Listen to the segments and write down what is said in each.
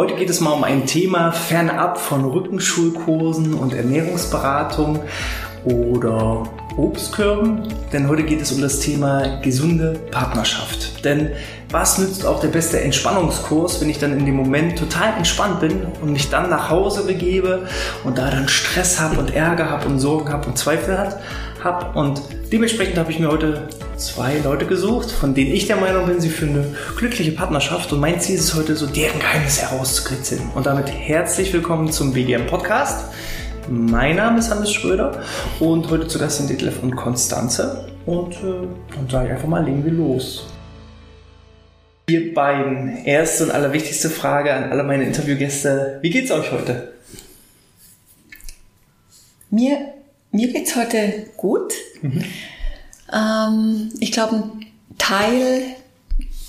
Heute geht es mal um ein Thema fernab von Rückenschulkursen und Ernährungsberatung oder Obstkörben, denn heute geht es um das Thema gesunde Partnerschaft. Denn was nützt auch der beste Entspannungskurs, wenn ich dann in dem Moment total entspannt bin und mich dann nach Hause begebe und da dann Stress habe und Ärger habe und Sorgen habe und Zweifel habe und dementsprechend habe ich mir heute zwei Leute gesucht, von denen ich der Meinung bin, sie führen eine glückliche Partnerschaft und mein Ziel ist es heute so, deren Geheimnis herauszukritzeln. Und damit herzlich willkommen zum BGM Podcast. Mein Name ist Hannes Schröder und heute zu Gast sind Detlef und Konstanze. Und äh, dann sage ich einfach mal, legen wir los. Ihr beiden, erste und allerwichtigste Frage an alle meine Interviewgäste. Wie geht's euch heute? Mir, mir geht's heute gut. Mhm. Ähm, ich glaube, ein Teil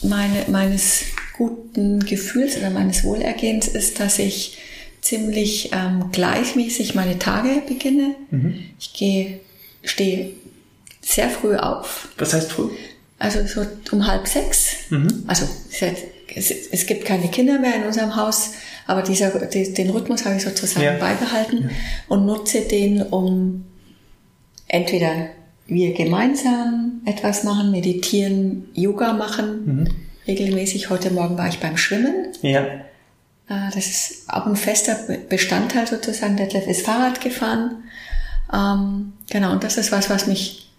meine, meines guten Gefühls oder meines Wohlergehens ist, dass ich ziemlich ähm, gleichmäßig meine Tage beginne. Mhm. Ich gehe, stehe sehr früh auf. Was heißt früh? Also so um halb sechs. Mhm. Also es, es, gibt keine Kinder mehr in unserem Haus, aber dieser, den Rhythmus habe ich sozusagen ja. beibehalten ja. und nutze den, um entweder wir gemeinsam etwas machen, meditieren, Yoga machen. Mhm. Regelmäßig. Heute Morgen war ich beim Schwimmen. Ja. Äh, das ist auch ein fester Bestandteil sozusagen. Detlef ist Fahrrad gefahren. Ähm, genau, und das ist was, was mich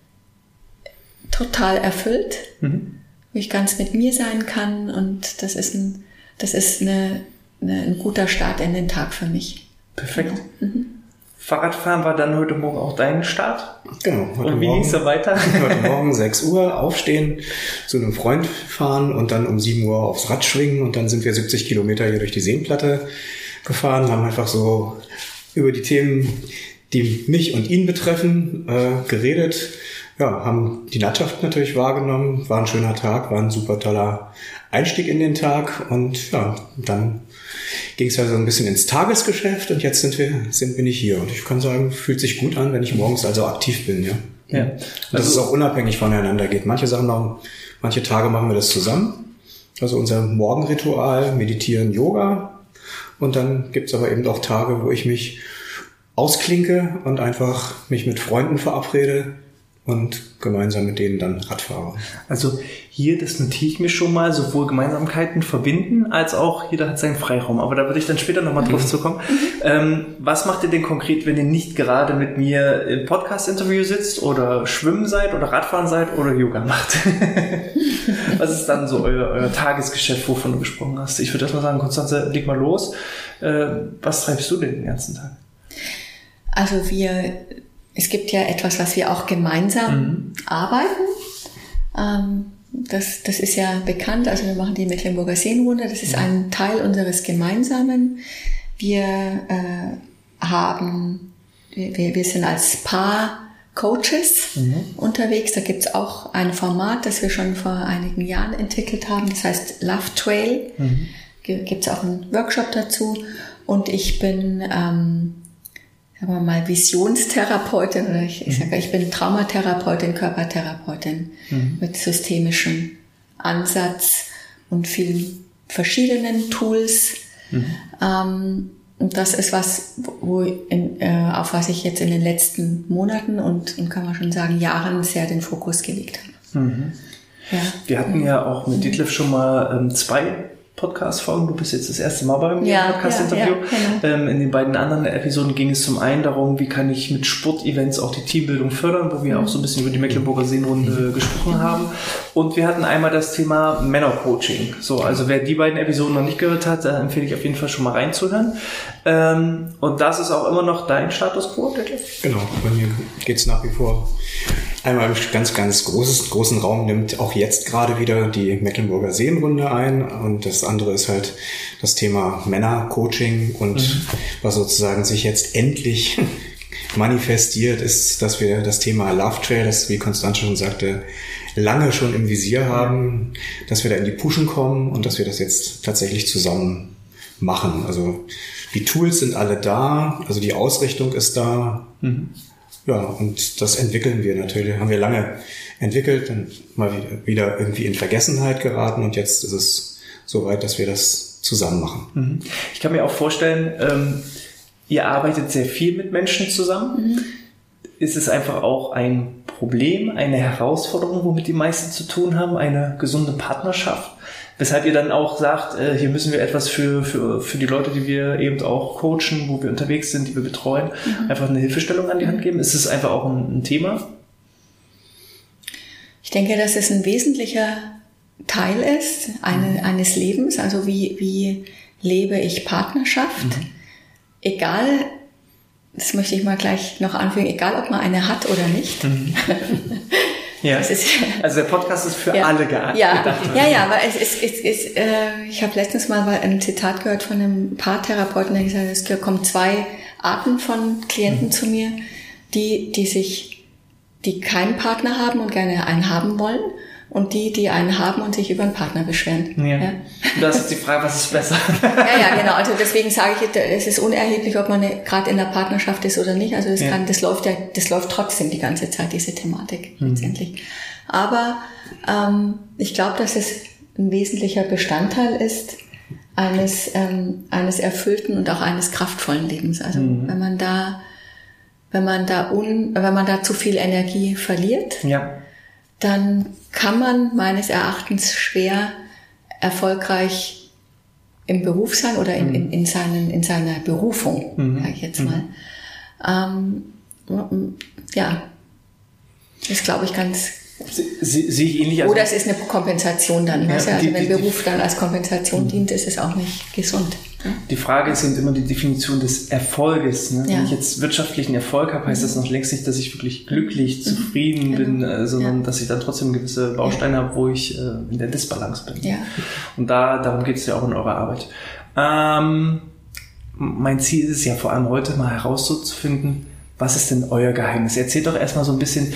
total erfüllt, mhm. wo ich ganz mit mir sein kann. Und das ist ein, das ist eine, eine ein guter Start in den Tag für mich. Perfekt. Genau. Mhm. Fahrradfahren war dann heute Morgen auch dein Start? Genau. und wie ging es da weiter? Heute Morgen 6 Uhr aufstehen, zu einem Freund fahren und dann um 7 Uhr aufs Rad schwingen und dann sind wir 70 Kilometer hier durch die Seenplatte gefahren, haben einfach so über die Themen, die mich und ihn betreffen, äh, geredet. Ja, haben die Landschaft natürlich wahrgenommen, war ein schöner Tag, war ein super toller Einstieg in den Tag und ja, dann ging es ja so ein bisschen ins Tagesgeschäft und jetzt sind wir, sind bin ich hier. Und ich kann sagen, fühlt sich gut an, wenn ich morgens also aktiv bin, ja. Ja. Also, es auch unabhängig voneinander geht. Manche Sachen noch, manche Tage machen wir das zusammen. Also unser Morgenritual, Meditieren, Yoga. Und dann gibt's aber eben auch Tage, wo ich mich ausklinke und einfach mich mit Freunden verabrede, und gemeinsam mit denen dann Radfahrer. Also hier, das notiere ich mir schon mal, sowohl Gemeinsamkeiten verbinden, als auch jeder hat seinen Freiraum. Aber da würde ich dann später nochmal drauf mhm. zukommen. Ähm, was macht ihr denn konkret, wenn ihr nicht gerade mit mir im Podcast-Interview sitzt oder schwimmen seid oder Radfahren seid oder Yoga macht? was ist dann so euer, euer, Tagesgeschäft, wovon du gesprochen hast? Ich würde erstmal sagen, Konstanze, leg mal los. Äh, was treibst du denn den ganzen Tag? Also wir es gibt ja etwas, was wir auch gemeinsam mhm. arbeiten. Ähm, das, das ist ja bekannt. Also wir machen die Mecklenburger Seenrunde. Das ist mhm. ein Teil unseres Gemeinsamen. Wir äh, haben, wir, wir sind als Paar Coaches mhm. unterwegs. Da gibt's auch ein Format, das wir schon vor einigen Jahren entwickelt haben. Das heißt Love Trail. Mhm. Gibt's auch einen Workshop dazu. Und ich bin ähm, sagen wir mal, Visionstherapeutin oder ich, ich sage, ich bin Traumatherapeutin, Körpertherapeutin mhm. mit systemischem Ansatz und vielen verschiedenen Tools. Mhm. Ähm, und das ist was, wo in, äh, auf was ich jetzt in den letzten Monaten und, und kann man schon sagen Jahren sehr den Fokus gelegt habe. Mhm. Ja. Wir hatten ja auch mit Detlef schon mal ähm, zwei Podcast-Folgen. Du bist jetzt das erste Mal bei mir ja, Podcast-Interview. Ja, ja, genau. ähm, in den beiden anderen Episoden ging es zum einen darum, wie kann ich mit Sportevents auch die Teambildung fördern, wo wir mhm. auch so ein bisschen über die Mecklenburger Seenrunde mhm. gesprochen haben. Und wir hatten einmal das Thema Männercoaching. So, also wer die beiden Episoden noch nicht gehört hat, da empfehle ich auf jeden Fall schon mal reinzuhören. Ähm, und das ist auch immer noch dein Status quo, Detlef? Genau, bei mir geht es nach wie vor einmal im ganz, ganz großes, großen Raum nimmt auch jetzt gerade wieder die Mecklenburger Seenrunde ein und das andere ist halt das Thema Männercoaching und mhm. was sozusagen sich jetzt endlich manifestiert, ist, dass wir das Thema Love Trail, das wie Konstanz schon sagte, lange schon im Visier haben, dass wir da in die Pushen kommen und dass wir das jetzt tatsächlich zusammen machen. Also die Tools sind alle da, also die Ausrichtung ist da. Mhm. Ja, und das entwickeln wir natürlich, haben wir lange entwickelt, und mal wieder irgendwie in Vergessenheit geraten und jetzt ist es so weit, dass wir das zusammen machen. Mhm. Ich kann mir auch vorstellen, ähm, ihr arbeitet sehr viel mit Menschen zusammen. Mhm. Ist es einfach auch ein Problem, eine Herausforderung, womit die meisten zu tun haben, eine gesunde Partnerschaft? Weshalb ihr dann auch sagt, äh, hier müssen wir etwas für, für, für die Leute, die wir eben auch coachen, wo wir unterwegs sind, die wir betreuen, mhm. einfach eine Hilfestellung an die Hand geben. Ist es einfach auch ein, ein Thema? Ich denke, dass es ein wesentlicher Teil ist eine, mhm. eines Lebens. Also wie, wie lebe ich Partnerschaft? Mhm. Egal, das möchte ich mal gleich noch anfügen, egal ob man eine hat oder nicht. Mhm. Ja. Ist, also der Podcast ist für ja. alle geeignet. Ja, ja, ja, aber es ist, es ist äh, ich habe letztens mal ein Zitat gehört von einem Paartherapeuten, der gesagt hat, es kommen zwei Arten von Klienten mhm. zu mir, die, die sich, die keinen Partner haben und gerne einen haben wollen und die, die einen haben und sich über einen Partner beschweren. Ja. ja. Das ist die Frage, was ist besser? ja, ja, genau. Also deswegen sage ich, es ist unerheblich, ob man gerade in der Partnerschaft ist oder nicht. Also das, ja. kann, das läuft ja, das läuft trotzdem die ganze Zeit, diese Thematik mhm. letztendlich. Aber ähm, ich glaube, dass es ein wesentlicher Bestandteil ist eines, ähm, eines erfüllten und auch eines kraftvollen Lebens. Also mhm. wenn man da, wenn man da un, wenn man da zu viel Energie verliert, ja dann kann man meines Erachtens schwer erfolgreich im Beruf sein oder in, in, in, seinen, in seiner Berufung, mhm. sage ich jetzt mal. Mhm. Ähm, ja, ist, glaube ich, ganz, sehe ich ähnlich. Also Oder es ist eine Kompensation dann. Ja, also die, wenn die, Beruf dann als Kompensation dient, ist es auch nicht gesund. Die Frage ist eben immer die Definition des Erfolges. Ne? Ja. Wenn ich jetzt wirtschaftlichen Erfolg habe, heißt das noch längst nicht, dass ich wirklich glücklich, mhm. zufrieden mhm. bin, äh, sondern ja. dass ich dann trotzdem gewisse Bausteine habe, wo ich äh, in der Disbalance bin. Ja. Und da, darum geht es ja auch in eurer Arbeit. Ähm, mein Ziel ist es ja vor allem heute mal herauszufinden, was ist denn euer Geheimnis? Erzählt doch erstmal so ein bisschen,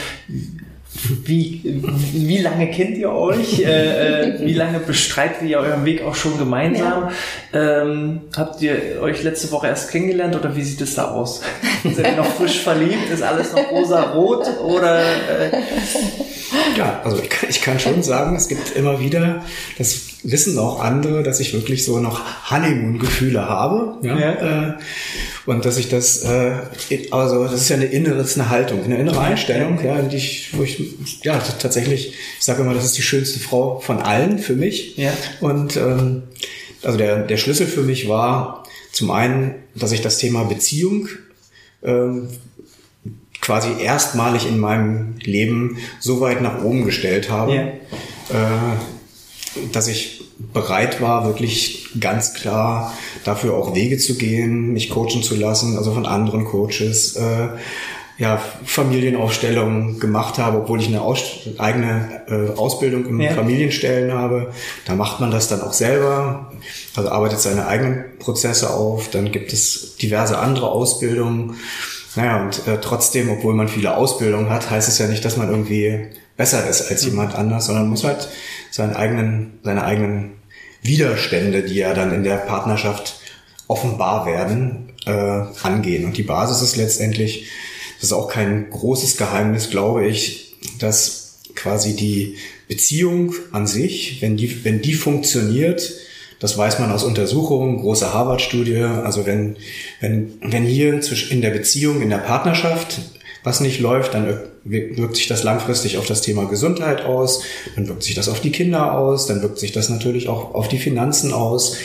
wie, wie lange kennt ihr euch? Äh, äh, wie lange bestreitet ihr euren Weg auch schon gemeinsam? Ja. Ähm, habt ihr euch letzte Woche erst kennengelernt oder wie sieht es da aus? Seid ihr noch frisch verliebt? Ist alles noch rosa-rot? Oder, äh? Ja, also ich kann, ich kann schon sagen, es gibt immer wieder, das wissen auch andere, dass ich wirklich so noch Honeymoon-Gefühle habe. Ja? ja. Äh, und dass ich das, äh, also das ist ja eine innere, eine Haltung, eine innere Einstellung, ja, die ich, wo ich, ja, tatsächlich, ich sage immer, das ist die schönste Frau von allen für mich. Ja. Und ähm, also der, der Schlüssel für mich war zum einen, dass ich das Thema Beziehung ähm, quasi erstmalig in meinem Leben so weit nach oben gestellt habe, ja. äh, dass ich bereit war, wirklich ganz klar dafür auch Wege zu gehen, mich coachen zu lassen, also von anderen Coaches, äh, ja, Familienaufstellungen gemacht habe, obwohl ich eine Aus eigene äh, Ausbildung im ja. Familienstellen habe. Da macht man das dann auch selber, also arbeitet seine eigenen Prozesse auf. Dann gibt es diverse andere Ausbildungen. Naja, und äh, trotzdem, obwohl man viele Ausbildungen hat, heißt es ja nicht, dass man irgendwie besser ist als jemand anders, sondern muss halt seinen eigenen, seine eigenen Widerstände, die ja dann in der Partnerschaft offenbar werden, äh, angehen. Und die Basis ist letztendlich, das ist auch kein großes Geheimnis, glaube ich, dass quasi die Beziehung an sich, wenn die, wenn die funktioniert, das weiß man aus Untersuchungen, große Harvard-Studie. Also wenn, wenn, wenn hier in der Beziehung, in der Partnerschaft was nicht läuft, dann wirkt sich das langfristig auf das Thema Gesundheit aus, dann wirkt sich das auf die Kinder aus, dann wirkt sich das natürlich auch auf die Finanzen aus,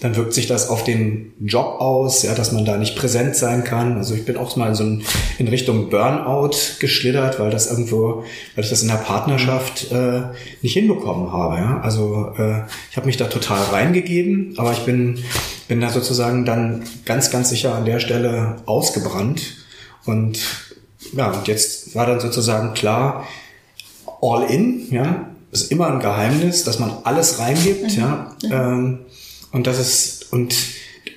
dann wirkt sich das auf den Job aus, ja, dass man da nicht präsent sein kann. Also ich bin auch mal so in Richtung Burnout geschlittert, weil das irgendwo, weil ich das in der Partnerschaft äh, nicht hinbekommen habe. Ja? Also äh, ich habe mich da total reingegeben, aber ich bin bin da sozusagen dann ganz ganz sicher an der Stelle ausgebrannt und ja, und jetzt war dann sozusagen klar, all in, ja, ist immer ein Geheimnis, dass man alles reingibt, mhm. ja, ähm, und das ist, und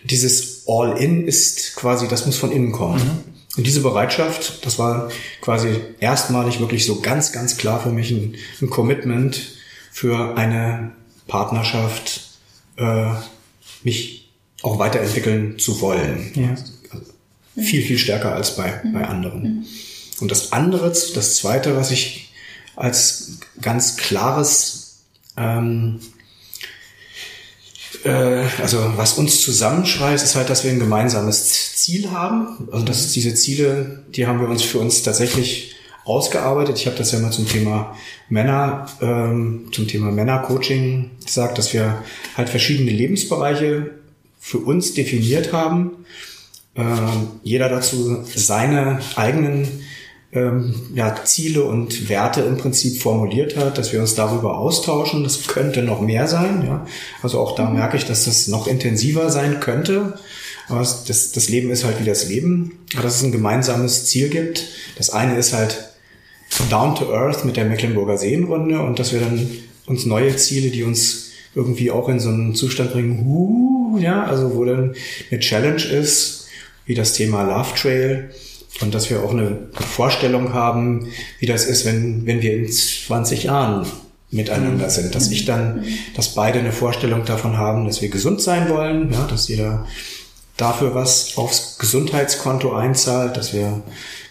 dieses all in ist quasi, das muss von innen kommen. Mhm. Und diese Bereitschaft, das war quasi erstmalig wirklich so ganz, ganz klar für mich ein, ein Commitment für eine Partnerschaft, äh, mich auch weiterentwickeln zu wollen. Ja viel, viel stärker als bei, bei anderen. Und das andere, das zweite, was ich als ganz klares, ähm, äh, also was uns zusammenschweißt, ist halt, dass wir ein gemeinsames Ziel haben. Also das ist diese Ziele, die haben wir uns für uns tatsächlich ausgearbeitet. Ich habe das ja mal zum Thema Männer, ähm, zum Thema Männercoaching gesagt, dass wir halt verschiedene Lebensbereiche für uns definiert haben. Ähm, jeder dazu seine eigenen ähm, ja, Ziele und Werte im Prinzip formuliert hat, dass wir uns darüber austauschen. Das könnte noch mehr sein. Ja? Also auch da merke ich, dass das noch intensiver sein könnte. Aber das, das Leben ist halt wie das Leben. Aber dass es ein gemeinsames Ziel gibt. Das eine ist halt down to earth mit der Mecklenburger Seenrunde und dass wir dann uns neue Ziele, die uns irgendwie auch in so einen Zustand bringen, huh, ja, also wo dann eine Challenge ist, wie das Thema Love Trail und dass wir auch eine Vorstellung haben, wie das ist, wenn, wenn wir in 20 Jahren miteinander mhm. sind, dass ich dann, dass beide eine Vorstellung davon haben, dass wir gesund sein wollen, ja, dass jeder dafür was aufs Gesundheitskonto einzahlt, dass wir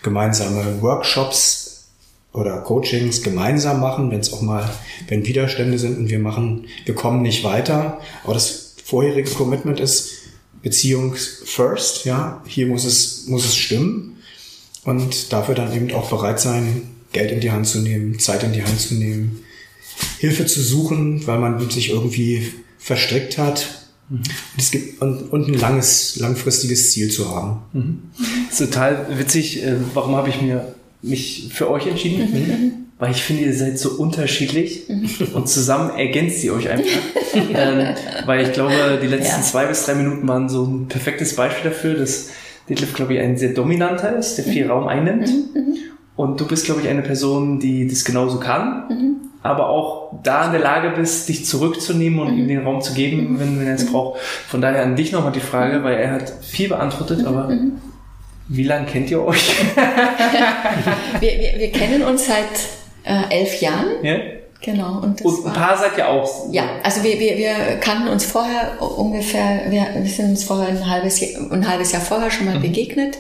gemeinsame Workshops oder Coachings gemeinsam machen, wenn es auch mal, wenn Widerstände sind und wir machen, wir kommen nicht weiter. Aber das vorherige Commitment ist Beziehung first, ja. Hier muss es, muss es stimmen. Und dafür dann eben auch bereit sein, Geld in die Hand zu nehmen, Zeit in die Hand zu nehmen, Hilfe zu suchen, weil man sich irgendwie verstrickt hat. Mhm. Und es gibt und, und ein langes, langfristiges Ziel zu haben. Mhm. Das ist total witzig. Äh, warum habe ich mir mich für euch entschieden, mhm. mhm. weil ich finde, ihr seid so unterschiedlich mhm. und zusammen ergänzt ihr euch einfach. ähm, weil ich glaube, die letzten ja. zwei bis drei Minuten waren so ein perfektes Beispiel dafür, dass Detlef, glaube ich, ein sehr dominanter ist, der viel mhm. Raum einnimmt. Mhm. Und du bist, glaube ich, eine Person, die das genauso kann, aber auch da in der Lage bist, dich zurückzunehmen und ihm den Raum zu geben, wenn, wenn er es braucht. Von daher an dich nochmal die Frage, weil er hat viel beantwortet, aber wie lange kennt ihr euch? wir, wir, wir, kennen uns seit äh, elf Jahren. Ja? Genau. Und, und ein paar seid ihr auch. Ja, also wir, wir, wir kannten uns vorher ungefähr, wir, wir sind uns vorher ein halbes Jahr, ein halbes Jahr vorher schon mal mhm. begegnet.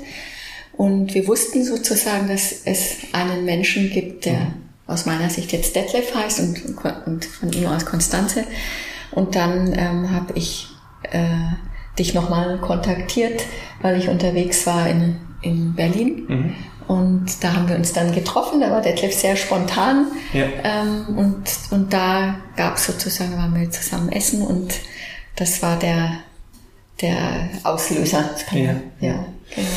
Und wir wussten sozusagen, dass es einen Menschen gibt, der mhm. aus meiner Sicht jetzt Detlef heißt und, und von ihm aus Konstanze. Und dann ähm, habe ich äh, dich nochmal kontaktiert, weil ich unterwegs war in, in Berlin. Mhm. Und da haben wir uns dann getroffen, da war Detlef sehr spontan. Ja. Ähm, und, und da gab es sozusagen, waren wir zusammen essen und das war der, der Auslöser. Ja. ja, genau.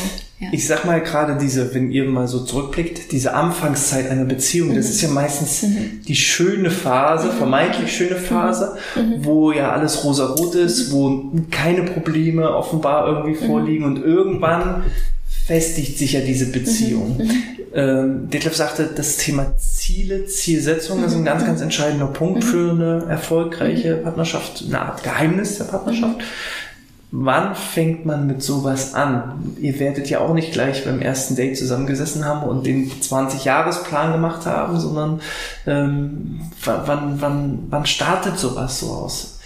Ja. Ich sag mal gerade diese, wenn ihr mal so zurückblickt, diese Anfangszeit einer Beziehung, mhm. das ist ja meistens mhm. die schöne Phase, mhm. vermeintlich schöne Phase, mhm. Mhm. wo ja alles rosa-rot ist, wo keine Probleme offenbar irgendwie mhm. vorliegen und irgendwann festigt sich ja diese Beziehung. Ähm, Detlef sagte, das Thema Ziele, Zielsetzung ist ein ganz, ganz entscheidender Punkt für eine erfolgreiche Partnerschaft, eine Art Geheimnis der Partnerschaft. Wann fängt man mit sowas an? Ihr werdet ja auch nicht gleich beim ersten Date zusammengesessen haben und den 20-Jahres-Plan gemacht haben, sondern ähm, wann, wann, wann startet sowas so aus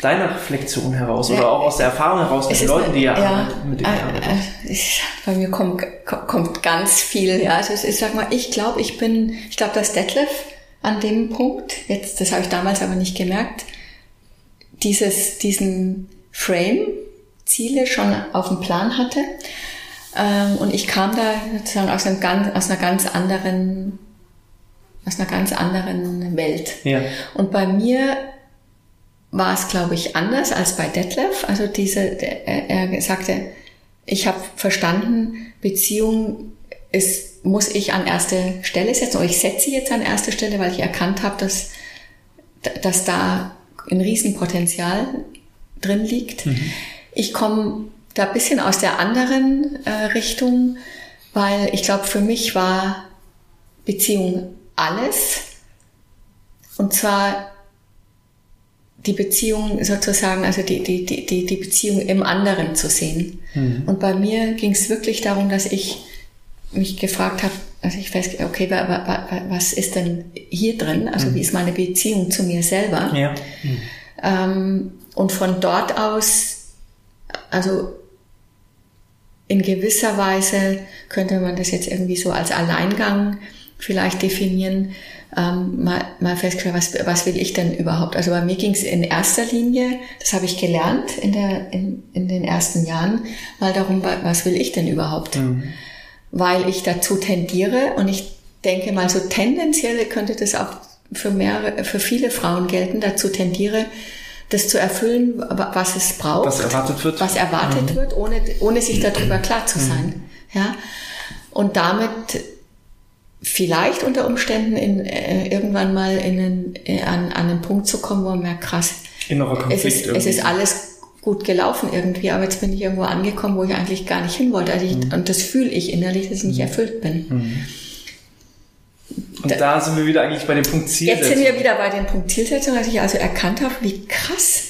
deiner Reflexion heraus ja, oder auch aus der Erfahrung heraus mit den Leuten, die ja, ja mit denen äh, äh, Bei mir kommt, kommt ganz viel. Ja, also ich sag mal, ich glaube, ich bin, ich glaube, dass Detlef an dem Punkt, jetzt, das habe ich damals aber nicht gemerkt, dieses, diesen Frame, Ziele schon auf dem Plan hatte. Ähm, und ich kam da sozusagen aus, einem ganz, aus einer ganz anderen, aus einer ganz anderen Welt. Ja. Und bei mir war es, glaube ich, anders als bei Detlef. Also diese, er, sagte, ich habe verstanden, Beziehung ist, muss ich an erste Stelle setzen. Oder ich setze sie jetzt an erste Stelle, weil ich erkannt habe, dass, dass da ein Riesenpotenzial drin liegt. Mhm. Ich komme da ein bisschen aus der anderen äh, Richtung, weil ich glaube, für mich war Beziehung alles. Und zwar die Beziehung sozusagen, also die, die, die, die Beziehung im anderen zu sehen. Mhm. Und bei mir ging es wirklich darum, dass ich mich gefragt habe, also ich weiß, okay, was ist denn hier drin? Also mhm. wie ist meine Beziehung zu mir selber? Ja. Mhm. Ähm, und von dort aus, also in gewisser Weise könnte man das jetzt irgendwie so als Alleingang vielleicht definieren, ähm, mal, mal festgestellt, was, was will ich denn überhaupt? Also bei mir ging es in erster Linie, das habe ich gelernt in, der, in, in den ersten Jahren, mal darum, was will ich denn überhaupt? Mhm. Weil ich dazu tendiere und ich denke mal so tendenziell könnte das auch für mehrere, für viele Frauen gelten, dazu tendiere, das zu erfüllen, was es braucht. Was erwartet wird. Was erwartet mhm. wird, ohne, ohne sich darüber klar zu sein. Mhm. Ja. Und damit vielleicht unter Umständen in, äh, irgendwann mal in einen, äh, an, an einen Punkt zu kommen, wo man merkt, krass, Innerer Konflikt es, ist, es ist alles gut gelaufen irgendwie, aber jetzt bin ich irgendwo angekommen, wo ich eigentlich gar nicht hin wollte. Also ich, mhm. Und das fühle ich innerlich, dass ich nicht mhm. erfüllt bin. Mhm. Und da, da, sind wir wieder eigentlich bei dem Punkt Zielsetzung. Jetzt sind wir wieder bei dem Punkt Zielsetzung, dass ich also erkannt habe, wie krass,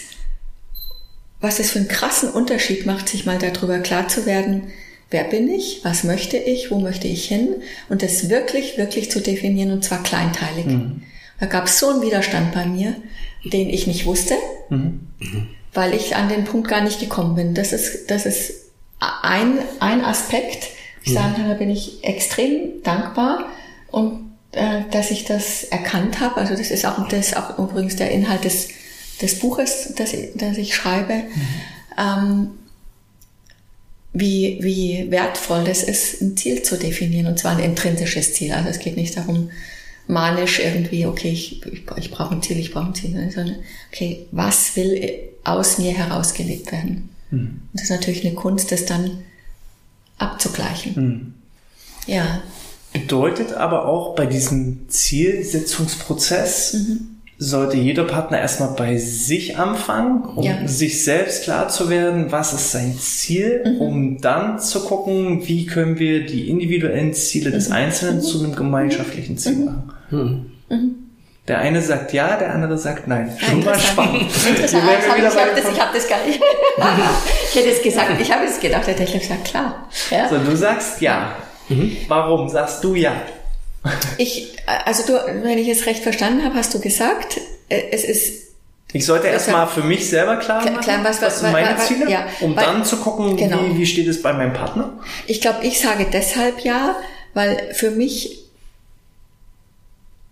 was es für einen krassen Unterschied macht, sich mal darüber klar zu werden, wer bin ich, was möchte ich, wo möchte ich hin und das wirklich, wirklich zu definieren und zwar kleinteilig. Mhm. Da gab es so einen Widerstand bei mir, den ich nicht wusste, mhm. weil ich an den Punkt gar nicht gekommen bin. Das ist, das ist ein, ein Aspekt, ich sagen kann, da bin ich extrem dankbar und äh, dass ich das erkannt habe. Also das ist auch, das ist auch übrigens der Inhalt des, des Buches, das, das ich schreibe. Mhm. Ähm, wie, wie wertvoll das ist, ein Ziel zu definieren, und zwar ein intrinsisches Ziel. Also es geht nicht darum, manisch irgendwie, okay, ich, ich, ich brauche ein Ziel, ich brauche ein Ziel, sondern okay, was will aus mir herausgelebt werden? Mhm. Und das ist natürlich eine Kunst, das dann abzugleichen. Mhm. Ja. Bedeutet aber auch bei diesem Zielsetzungsprozess, mhm sollte jeder Partner erstmal bei sich anfangen, um ja. sich selbst klar zu werden, was ist sein Ziel, mhm. um dann zu gucken, wie können wir die individuellen Ziele des mhm. Einzelnen mhm. zu einem gemeinschaftlichen Ziel mhm. machen. Mhm. Mhm. Der eine sagt ja, der andere sagt nein. Schon mal spannend. Interessant. Ich habe das, hab das gar nicht. ich hätte es gesagt, ich habe es gedacht, hätte ich gesagt, klar. Ja? So, du sagst ja. Warum sagst du ja? Ich, also du, wenn ich es recht verstanden habe, hast du gesagt, äh, es ist ich sollte erstmal für mich selber klar machen, klar, was, was, sind meine was, Ziele, ja, um weil, dann zu gucken, genau. wie, wie steht es bei meinem Partner. Ich glaube, ich sage deshalb ja, weil für mich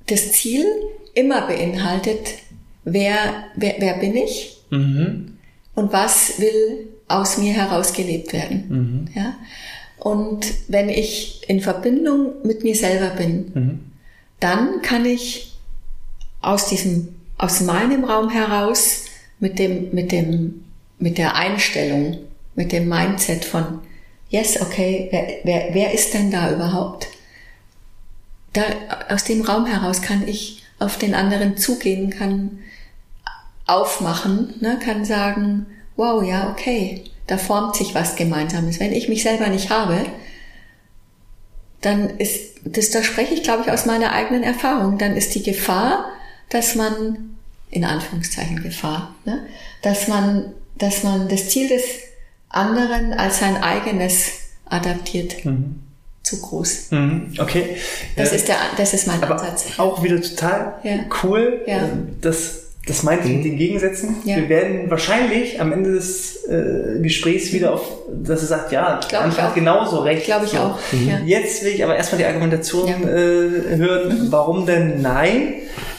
das Ziel immer beinhaltet, wer, wer, wer bin ich mhm. und was will aus mir herausgelebt werden. Mhm. Ja? Und wenn ich in Verbindung mit mir selber bin, mhm. dann kann ich aus diesem, aus meinem Raum heraus mit dem, mit dem, mit der Einstellung, mit dem Mindset von, yes, okay, wer, wer, wer ist denn da überhaupt? Da, aus dem Raum heraus kann ich auf den anderen zugehen, kann aufmachen, ne, kann sagen, wow, ja, okay, da formt sich was Gemeinsames. Wenn ich mich selber nicht habe, dann ist, das, da spreche ich, glaube ich, aus meiner eigenen Erfahrung, dann ist die Gefahr, dass man, in Anführungszeichen Gefahr, ne, dass man, dass man das Ziel des anderen als sein eigenes adaptiert. Mhm. Zu groß. Mhm. Okay. Das äh, ist der, das ist mein aber Ansatz. Auch wieder total ja. cool, ja. dass das meinte ich mit mhm. den Gegensätzen. Ja. Wir werden wahrscheinlich am Ende des äh, Gesprächs wieder auf, dass er sagt, ja, Anfang hat genauso recht. Glaube ich so. auch. Mhm. Ja. Jetzt will ich aber erstmal die Argumentation ja. äh, hören, warum denn nein?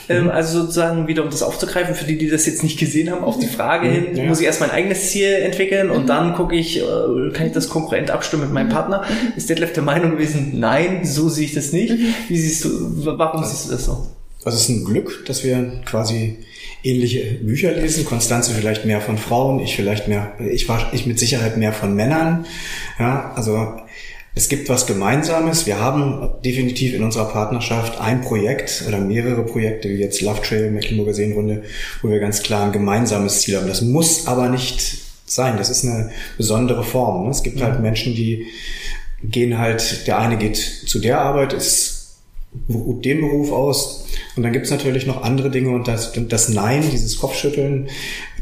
Ähm, also sozusagen wieder, um das aufzugreifen, für die, die das jetzt nicht gesehen haben, auf die Frage hin, ja. muss ich erst mein eigenes Ziel entwickeln und mhm. dann gucke ich, äh, kann ich das konkurrent abstimmen mit meinem Partner? Ist Detlef der Meinung gewesen, nein, so sehe ich das nicht. Wie siehst du, warum siehst du das so? Also es ist ein Glück, dass wir quasi ähnliche Bücher lesen. Konstanze vielleicht mehr von Frauen, ich vielleicht mehr, ich war ich mit Sicherheit mehr von Männern. Ja, also es gibt was Gemeinsames. Wir haben definitiv in unserer Partnerschaft ein Projekt oder mehrere Projekte, wie jetzt Love Trail, Mecklenburger Seenrunde, wo wir ganz klar ein gemeinsames Ziel haben. Das muss aber nicht sein. Das ist eine besondere Form. Ne? Es gibt halt Menschen, die gehen halt, der eine geht zu der Arbeit, ist den Beruf aus. Und dann gibt es natürlich noch andere Dinge und das, das Nein, dieses Kopfschütteln,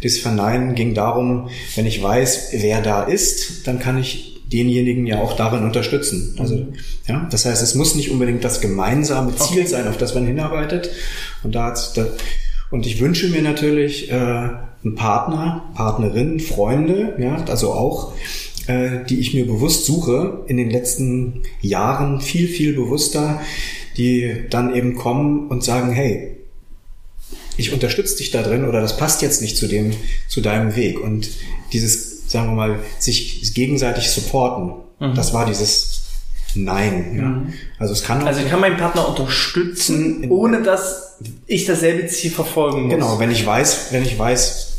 das Verneinen ging darum, wenn ich weiß, wer da ist, dann kann ich denjenigen ja auch darin unterstützen. Also, ja, das heißt, es muss nicht unbedingt das gemeinsame Ziel okay. sein, auf das man hinarbeitet. Und da, da und ich wünsche mir natürlich äh, einen Partner, Partnerin, Freunde, ja, also auch äh, die ich mir bewusst suche, in den letzten Jahren viel, viel bewusster, die dann eben kommen und sagen, hey, ich unterstütze dich da drin oder das passt jetzt nicht zu dem, zu deinem Weg. Und dieses, sagen wir mal, sich gegenseitig supporten, mhm. das war dieses Nein. Ja. Mhm. Also es kann. Also ich kann meinen Partner unterstützen, ohne dass ich dasselbe Ziel verfolgen muss. Genau, wenn ich weiß, wenn ich weiß,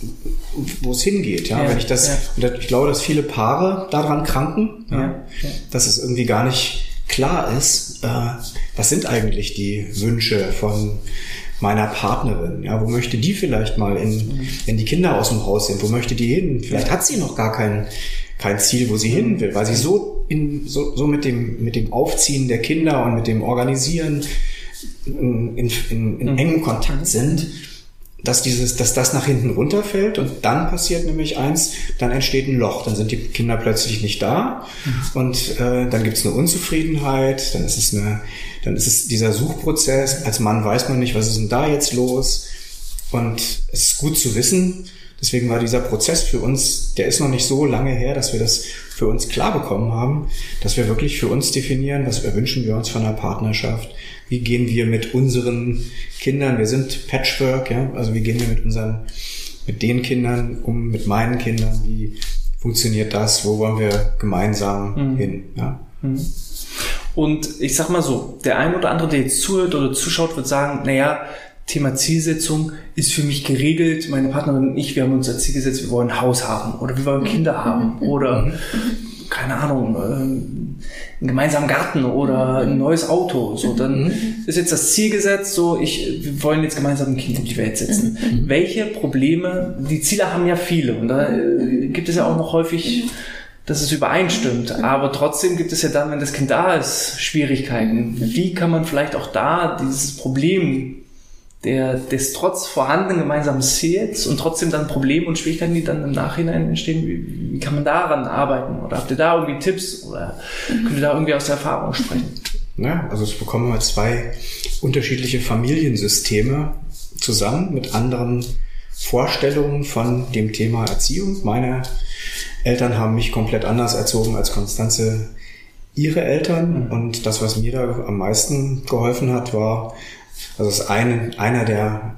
wo es hingeht, ja, ja wenn ich das, ja. und ich glaube, dass viele Paare daran kranken, ja, dass es irgendwie gar nicht klar ist, was sind eigentlich die Wünsche von meiner Partnerin, ja, wo möchte die vielleicht mal in, wenn die Kinder aus dem Haus sind, wo möchte die hin? Vielleicht hat sie noch gar kein, kein Ziel, wo sie hin will, weil sie so in, so, so mit dem, mit dem Aufziehen der Kinder und mit dem Organisieren in, in, in, in mhm. engem Kontakt sind, dass dieses, dass das nach hinten runterfällt und dann passiert nämlich eins, dann entsteht ein Loch, dann sind die Kinder plötzlich nicht da mhm. und äh, dann gibt es eine Unzufriedenheit, dann ist es eine, dann ist es dieser Suchprozess. Als Mann weiß man nicht, was ist denn da jetzt los und es ist gut zu wissen. Deswegen war dieser Prozess für uns, der ist noch nicht so lange her, dass wir das für uns klar bekommen haben, dass wir wirklich für uns definieren, was wünschen wir uns von einer Partnerschaft, wie gehen wir mit unseren Kindern, wir sind Patchwork, ja, also wie gehen wir mit unseren, mit den Kindern um, mit meinen Kindern, wie funktioniert das, wo wollen wir gemeinsam mhm. hin, ja. Mhm. Und ich sag mal so, der ein oder andere, der jetzt zuhört oder zuschaut, wird sagen, naja, Thema Zielsetzung ist für mich geregelt. Meine Partnerin und ich, wir haben uns als Ziel gesetzt, wir wollen ein Haus haben oder wir wollen Kinder haben oder mhm keine Ahnung, äh, einen gemeinsamen Garten oder ein neues Auto. So, dann mhm. ist jetzt das Ziel gesetzt, so, ich, wir wollen jetzt gemeinsam ein Kind in die Welt setzen. Mhm. Welche Probleme, die Ziele haben ja viele und da äh, gibt es ja auch noch häufig, dass es übereinstimmt. Aber trotzdem gibt es ja dann, wenn das Kind da ist, Schwierigkeiten. Wie kann man vielleicht auch da dieses Problem der, des trotz vorhandenen gemeinsamen Ziels und trotzdem dann Probleme und Schwierigkeiten, die dann im Nachhinein entstehen, wie, wie kann man daran arbeiten? Oder habt ihr da irgendwie Tipps oder könnt ihr da irgendwie aus der Erfahrung sprechen? Ja, also es bekommen wir zwei unterschiedliche Familiensysteme zusammen mit anderen Vorstellungen von dem Thema Erziehung. Meine Eltern haben mich komplett anders erzogen als Konstanze ihre Eltern. Mhm. Und das, was mir da am meisten geholfen hat, war also das eine, einer der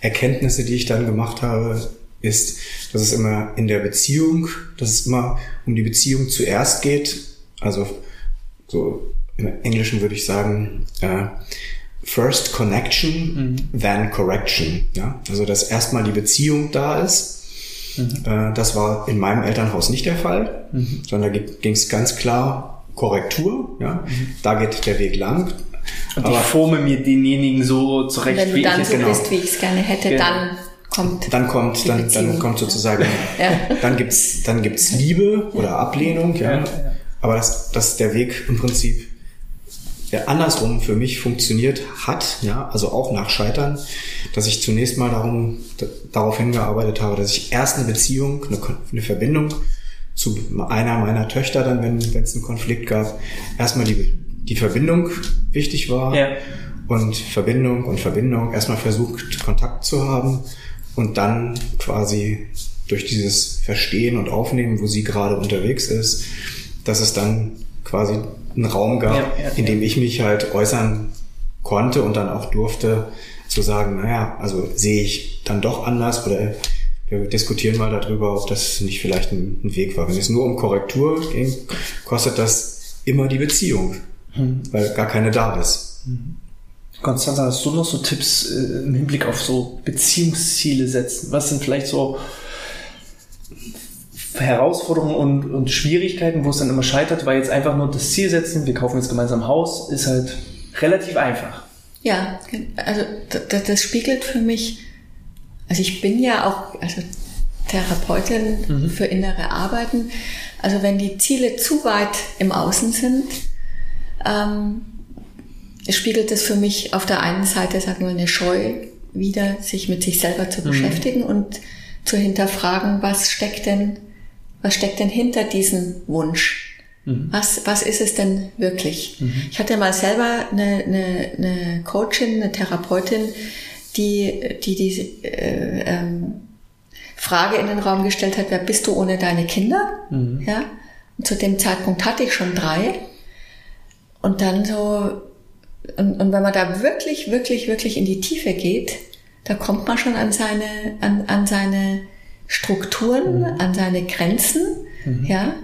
Erkenntnisse, die ich dann gemacht habe, ist, dass es immer in der Beziehung, dass es immer um die Beziehung zuerst geht. Also so im Englischen würde ich sagen, äh, first connection, mhm. then correction. Ja? Also dass erstmal die Beziehung da ist. Mhm. Äh, das war in meinem Elternhaus nicht der Fall, mhm. sondern da ging es ganz klar Korrektur. Ja? Mhm. Da geht der Weg lang. Und ich forme mir denjenigen so zurecht, Wenn du dann so genau. bist, wie ich es gerne hätte, genau. dann kommt dann kommt dann, dann kommt sozusagen ja. dann gibt's dann gibt's Liebe oder Ablehnung ja, ja. aber dass dass der Weg im Prinzip der andersrum für mich funktioniert hat ja also auch nach Scheitern dass ich zunächst mal darum darauf hingearbeitet habe dass ich erst eine Beziehung eine, eine Verbindung zu einer meiner Töchter dann wenn wenn es einen Konflikt gab erstmal die die Verbindung wichtig war. Ja. Und Verbindung und Verbindung erstmal versucht, Kontakt zu haben und dann quasi durch dieses Verstehen und Aufnehmen, wo sie gerade unterwegs ist, dass es dann quasi einen Raum gab, ja, ja, in dem ich mich halt äußern konnte und dann auch durfte zu sagen, naja, also sehe ich dann doch anders oder wir diskutieren mal darüber, ob das nicht vielleicht ein, ein Weg war. Wenn es nur um Korrektur ging, kostet das immer die Beziehung mhm. weil gar keine da ist. Mhm. Konstanze, hast du noch so Tipps äh, im Hinblick auf so Beziehungsziele setzen? Was sind vielleicht so Herausforderungen und, und Schwierigkeiten, wo es dann immer scheitert, weil jetzt einfach nur das Ziel setzen, wir kaufen jetzt gemeinsam ein Haus, ist halt relativ einfach. Ja, also das, das spiegelt für mich, also ich bin ja auch also Therapeutin mhm. für innere Arbeiten. Also wenn die Ziele zu weit im Außen sind, ähm, spiegelt es für mich auf der einen Seite, sagen wir, eine Scheu wieder, sich mit sich selber zu mhm. beschäftigen und zu hinterfragen, was steckt denn, was steckt denn hinter diesem Wunsch? Mhm. Was, was ist es denn wirklich? Mhm. Ich hatte mal selber eine, eine, eine Coachin, eine Therapeutin, die, die diese äh, ähm, Frage in den Raum gestellt hat, wer bist du ohne deine Kinder? Mhm. Ja? Und zu dem Zeitpunkt hatte ich schon drei. Und dann so und, und wenn man da wirklich, wirklich, wirklich in die Tiefe geht, da kommt man schon an seine, an, an seine Strukturen, mhm. an seine Grenzen, mhm. ja.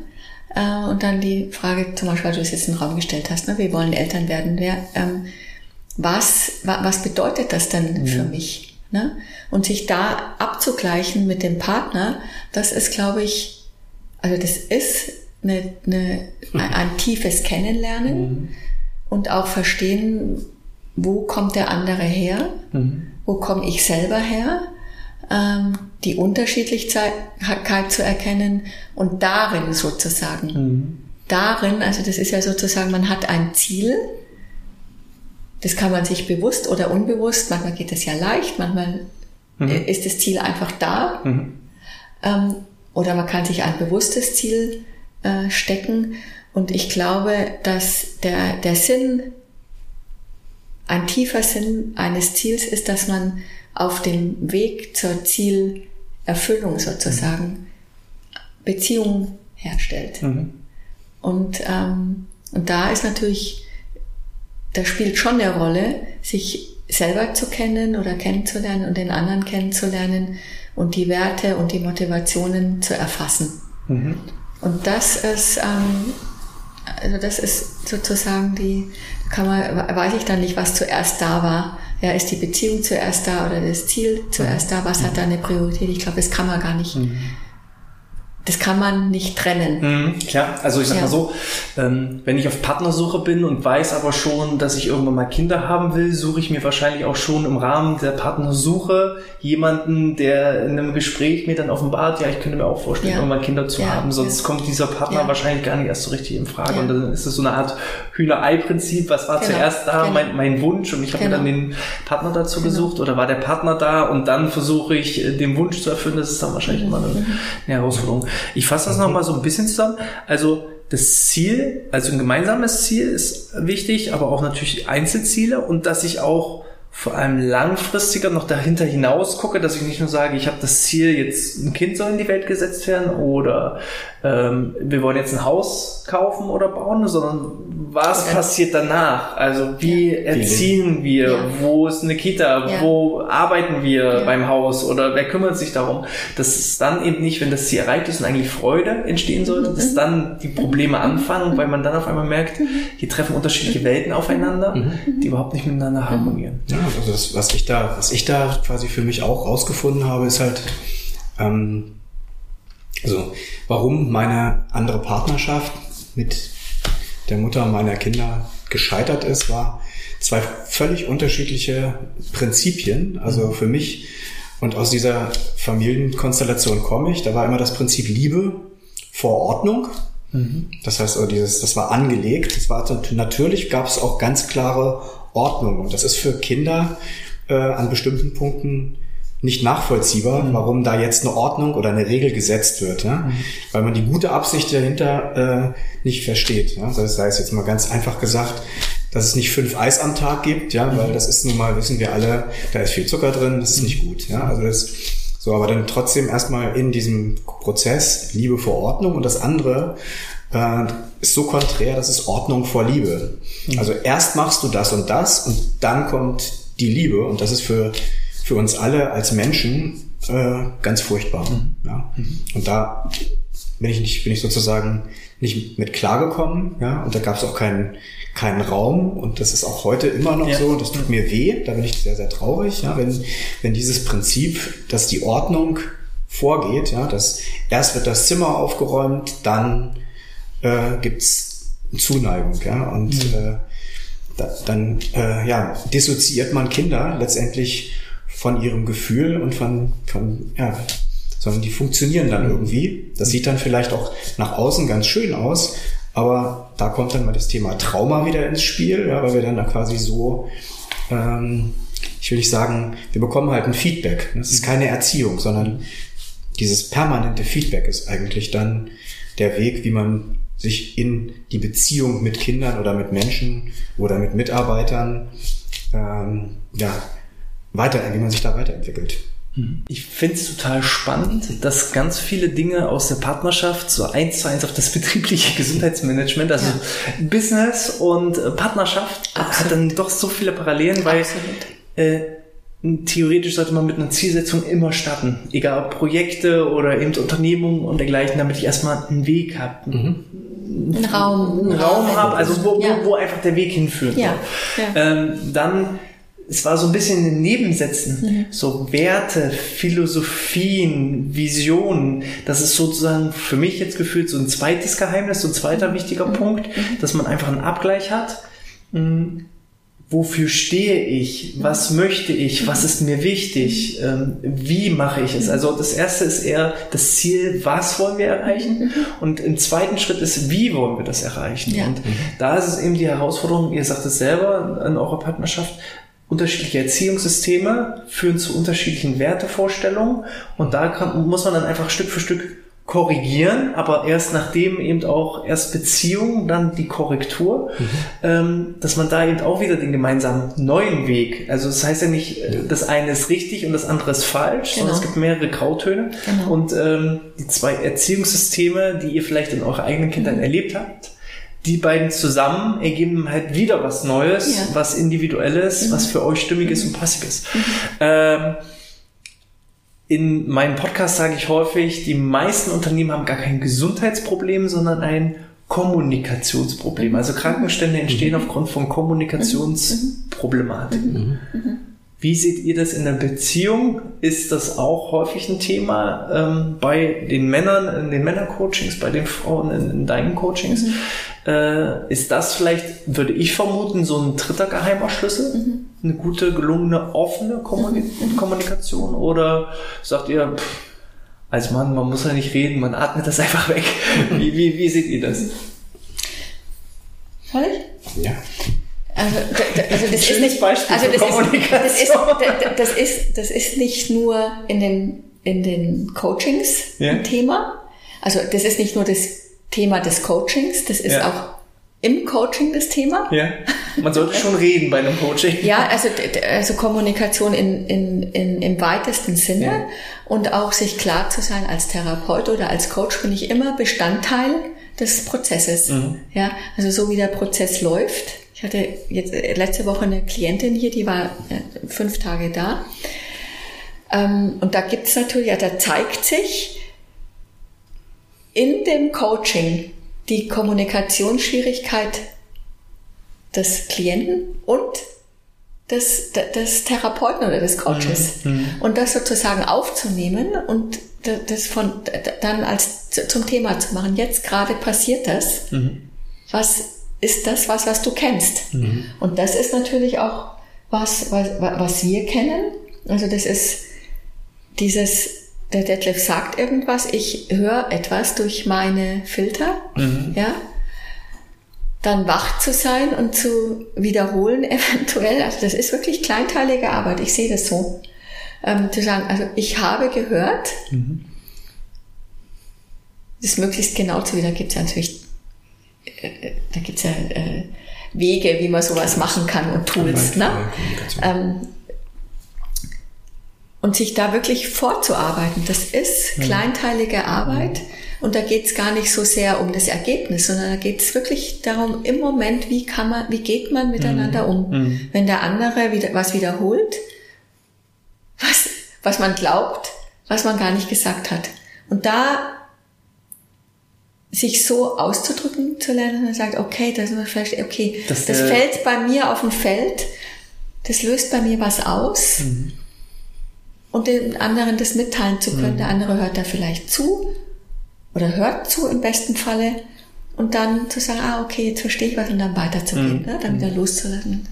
Äh, und dann die Frage, zum Beispiel, weil du es jetzt in den Raum gestellt hast, ne, wir wollen Eltern werden. Wer, ähm, was, wa, was bedeutet das denn mhm. für mich? Ne? Und sich da abzugleichen mit dem Partner, das ist, glaube ich, also das ist eine, eine, ein tiefes Kennenlernen mhm. und auch verstehen, wo kommt der andere her, mhm. wo komme ich selber her, ähm, die Unterschiedlichkeit zu erkennen und darin sozusagen, mhm. darin, also das ist ja sozusagen, man hat ein Ziel, das kann man sich bewusst oder unbewusst, manchmal geht das ja leicht, manchmal mhm. ist das Ziel einfach da. Mhm. Ähm, oder man kann sich ein bewusstes Ziel äh, stecken. Und ich glaube, dass der, der Sinn, ein tiefer Sinn eines Ziels ist, dass man auf dem Weg zur Zielerfüllung sozusagen. Beziehungen herstellt. Mhm. Und, ähm, und da ist natürlich, da spielt schon eine Rolle, sich selber zu kennen oder kennenzulernen und den anderen kennenzulernen und die Werte und die Motivationen zu erfassen. Mhm. Und das ist, ähm, also das ist sozusagen die, kann man, weiß ich dann nicht, was zuerst da war. Ja, ist die Beziehung zuerst da oder das Ziel zuerst da? Was hat da eine Priorität? Ich glaube, das kann man gar nicht. Mhm das kann man nicht trennen. Mhm, klar, also ich sag ja. mal so, ähm, wenn ich auf Partnersuche bin und weiß aber schon, dass ich irgendwann mal Kinder haben will, suche ich mir wahrscheinlich auch schon im Rahmen der Partnersuche jemanden, der in einem Gespräch mir dann offenbart, ja, ich könnte mir auch vorstellen, ja. irgendwann Kinder zu ja. haben, sonst kommt dieser Partner wahrscheinlich gar nicht erst so richtig in Frage. Und dann ist es so eine Art Hühnerei-Prinzip, was war genau. zuerst da, genau. mein, mein Wunsch und ich habe genau. mir dann den Partner dazu genau. gesucht oder war der Partner da und dann versuche ich, äh, den Wunsch zu erfüllen, das ist dann wahrscheinlich immer eine, mhm. eine Herausforderung. Ich fasse das nochmal so ein bisschen zusammen. Also das Ziel, also ein gemeinsames Ziel ist wichtig, aber auch natürlich Einzelziele und dass ich auch vor allem langfristiger noch dahinter hinaus gucke, dass ich nicht nur sage, ich habe das Ziel, jetzt ein Kind soll in die Welt gesetzt werden oder ähm, wir wollen jetzt ein Haus kaufen oder bauen, sondern was ja. passiert danach? Also wie ja. erziehen wir? Ja. Wo ist eine Kita? Wo arbeiten wir beim Haus? Oder wer kümmert sich darum? Dass es dann eben nicht, wenn das Ziel erreicht ist und eigentlich Freude entstehen sollte, dass mhm. dann die Probleme anfangen, weil man dann auf einmal merkt, mhm. hier treffen unterschiedliche Welten aufeinander, mhm. die überhaupt nicht miteinander harmonieren. Ja, also das, was ich da, was ich da quasi für mich auch rausgefunden habe, ist halt, ähm, also warum meine andere Partnerschaft mit der Mutter meiner Kinder gescheitert ist, war zwei völlig unterschiedliche Prinzipien. Also für mich und aus dieser Familienkonstellation komme ich, da war immer das Prinzip Liebe vor Ordnung. Mhm. Das heißt, also dieses, das war angelegt. Das war natürlich gab es auch ganz klare Ordnung. Und das ist für Kinder äh, an bestimmten Punkten nicht nachvollziehbar, mhm. warum da jetzt eine Ordnung oder eine Regel gesetzt wird, ja? Mhm. weil man die gute Absicht dahinter äh, nicht versteht. Ja? Das heißt jetzt mal ganz einfach gesagt, dass es nicht fünf Eis am Tag gibt, ja, mhm. weil das ist nun mal, wissen wir alle, da ist viel Zucker drin, das ist nicht gut. Ja? Also das so, aber dann trotzdem erstmal in diesem Prozess Liebe vor Ordnung und das andere äh, ist so konträr, das ist Ordnung vor Liebe. Mhm. Also erst machst du das und das und dann kommt die Liebe und das ist für für uns alle als Menschen äh, ganz furchtbar. Mhm. Ja? Mhm. Und da bin ich nicht, bin ich sozusagen nicht mit klargekommen, ja, und da gab es auch keinen keinen Raum und das ist auch heute immer noch ja. so, das tut mir weh, da bin ich sehr, sehr traurig, ja, wenn, wenn dieses Prinzip, dass die Ordnung vorgeht, ja, dass erst wird das Zimmer aufgeräumt, dann äh, gibt's Zuneigung, ja, und mhm. äh, da, dann äh, ja, dissoziiert man Kinder letztendlich von ihrem Gefühl und von, von ja, sondern die funktionieren dann irgendwie. Das sieht dann vielleicht auch nach außen ganz schön aus, aber da kommt dann mal das Thema Trauma wieder ins Spiel, ja, weil wir dann da quasi so, ähm, ich will nicht sagen, wir bekommen halt ein Feedback. Das ist keine Erziehung, sondern dieses permanente Feedback ist eigentlich dann der Weg, wie man sich in die Beziehung mit Kindern oder mit Menschen oder mit Mitarbeitern ähm, ja, weiter, wie man sich da weiterentwickelt. Ich finde es total spannend, dass ganz viele Dinge aus der Partnerschaft so eins zu eins auf das betriebliche Gesundheitsmanagement, also ja. Business und äh, Partnerschaft, Absolut. hat dann doch so viele Parallelen, weil äh, theoretisch sollte man mit einer Zielsetzung immer starten, egal ob Projekte oder eben Unternehmungen und dergleichen, damit ich erstmal einen Weg habe. Mhm. Einen Raum. Einen Raum habe, also wo, ja. wo, wo, einfach der Weg hinführt. Ja. ja. Ähm, dann es war so ein bisschen in den Nebensätzen, mhm. so Werte, Philosophien, Visionen. Das ist sozusagen für mich jetzt gefühlt so ein zweites Geheimnis, so ein zweiter mhm. wichtiger mhm. Punkt, mhm. dass man einfach einen Abgleich hat. Mhm. Wofür stehe ich? Was möchte ich? Was ist mir wichtig? Ähm, wie mache ich es? Also das erste ist eher das Ziel, was wollen wir erreichen? Und im zweiten Schritt ist, wie wollen wir das erreichen? Ja. Und da ist es eben die Herausforderung, ihr sagt es selber in eurer Partnerschaft, unterschiedliche Erziehungssysteme führen zu unterschiedlichen Wertevorstellungen und da kann, muss man dann einfach Stück für Stück korrigieren, aber erst nachdem eben auch erst Beziehung, dann die Korrektur, mhm. ähm, dass man da eben auch wieder den gemeinsamen neuen Weg, also das heißt ja nicht, äh, das eine ist richtig und das andere ist falsch, genau. sondern es gibt mehrere Grautöne genau. und ähm, die zwei Erziehungssysteme, die ihr vielleicht in eurer eigenen Kindheit mhm. erlebt habt, die beiden zusammen ergeben halt wieder was Neues, ja. was Individuelles, mhm. was für euch stimmig ist und passig ist. Mhm. Ähm, in meinem Podcast sage ich häufig, die meisten Unternehmen haben gar kein Gesundheitsproblem, sondern ein Kommunikationsproblem. Also Krankenstände entstehen mhm. aufgrund von Kommunikationsproblematiken. Mhm. Wie seht ihr das in der Beziehung? Ist das auch häufig ein Thema ähm, bei den Männern, in den Männercoachings, bei den Frauen in, in deinen Coachings? Mhm. Äh, ist das vielleicht, würde ich vermuten, so ein dritter geheimer Schlüssel? Mhm. Eine gute, gelungene, offene Kommunik mhm. Kommunikation? Oder sagt ihr, pff, als Mann, man muss ja nicht reden, man atmet das einfach weg? wie, wie, wie seht ihr das? Soll ich? Ja. Also, also das ist nicht, Beispiel also das ist, das ist, das ist, das ist nicht nur in den, in den Coachings ja. ein Thema. Also das ist nicht nur das Thema des Coachings, das ist ja. auch im Coaching das Thema. Ja. Man sollte schon reden bei einem Coaching. Ja, also, also Kommunikation in, in, in, im weitesten Sinne ja. und auch sich klar zu sein als Therapeut oder als Coach bin ich immer Bestandteil des Prozesses. Mhm. Ja, also so wie der Prozess läuft, ich hatte jetzt äh, letzte Woche eine Klientin hier, die war äh, fünf Tage da. Ähm, und da gibt's natürlich, ja, da zeigt sich in dem Coaching die Kommunikationsschwierigkeit des Klienten und des, des Therapeuten oder des Coaches. Mhm. mhm. Und das sozusagen aufzunehmen und das von, dann als zum Thema zu machen. Jetzt gerade passiert das. Mhm. Was ist das was, was du kennst. Mhm. Und das ist natürlich auch was, was, was wir kennen. Also das ist dieses, der Detlef sagt irgendwas, ich höre etwas durch meine Filter, mhm. ja. Dann wach zu sein und zu wiederholen eventuell. Also das ist wirklich kleinteilige Arbeit. Ich sehe das so. Ähm, zu sagen, also ich habe gehört, mhm. das möglichst genau zu wieder gibt es natürlich da gibt's ja äh, Wege, wie man sowas machen kann und Tools. Ne? Ähm, und sich da wirklich vorzuarbeiten, das ist kleinteilige Arbeit. Und da geht's gar nicht so sehr um das Ergebnis, sondern da geht's wirklich darum, im Moment, wie kann man, wie geht man miteinander mhm. um? Mhm. Wenn der andere wieder, was wiederholt, was, was man glaubt, was man gar nicht gesagt hat. Und da sich so auszudrücken zu lernen und sagt, okay, das okay, das, das äh, fällt bei mir auf dem Feld, das löst bei mir was aus. Mhm. Und dem anderen das mitteilen zu können. Mhm. Der andere hört da vielleicht zu oder hört zu im besten Falle und dann zu sagen, ah, okay, jetzt verstehe ich was und dann weiterzugehen, mhm. ne, dann wieder loszulassen.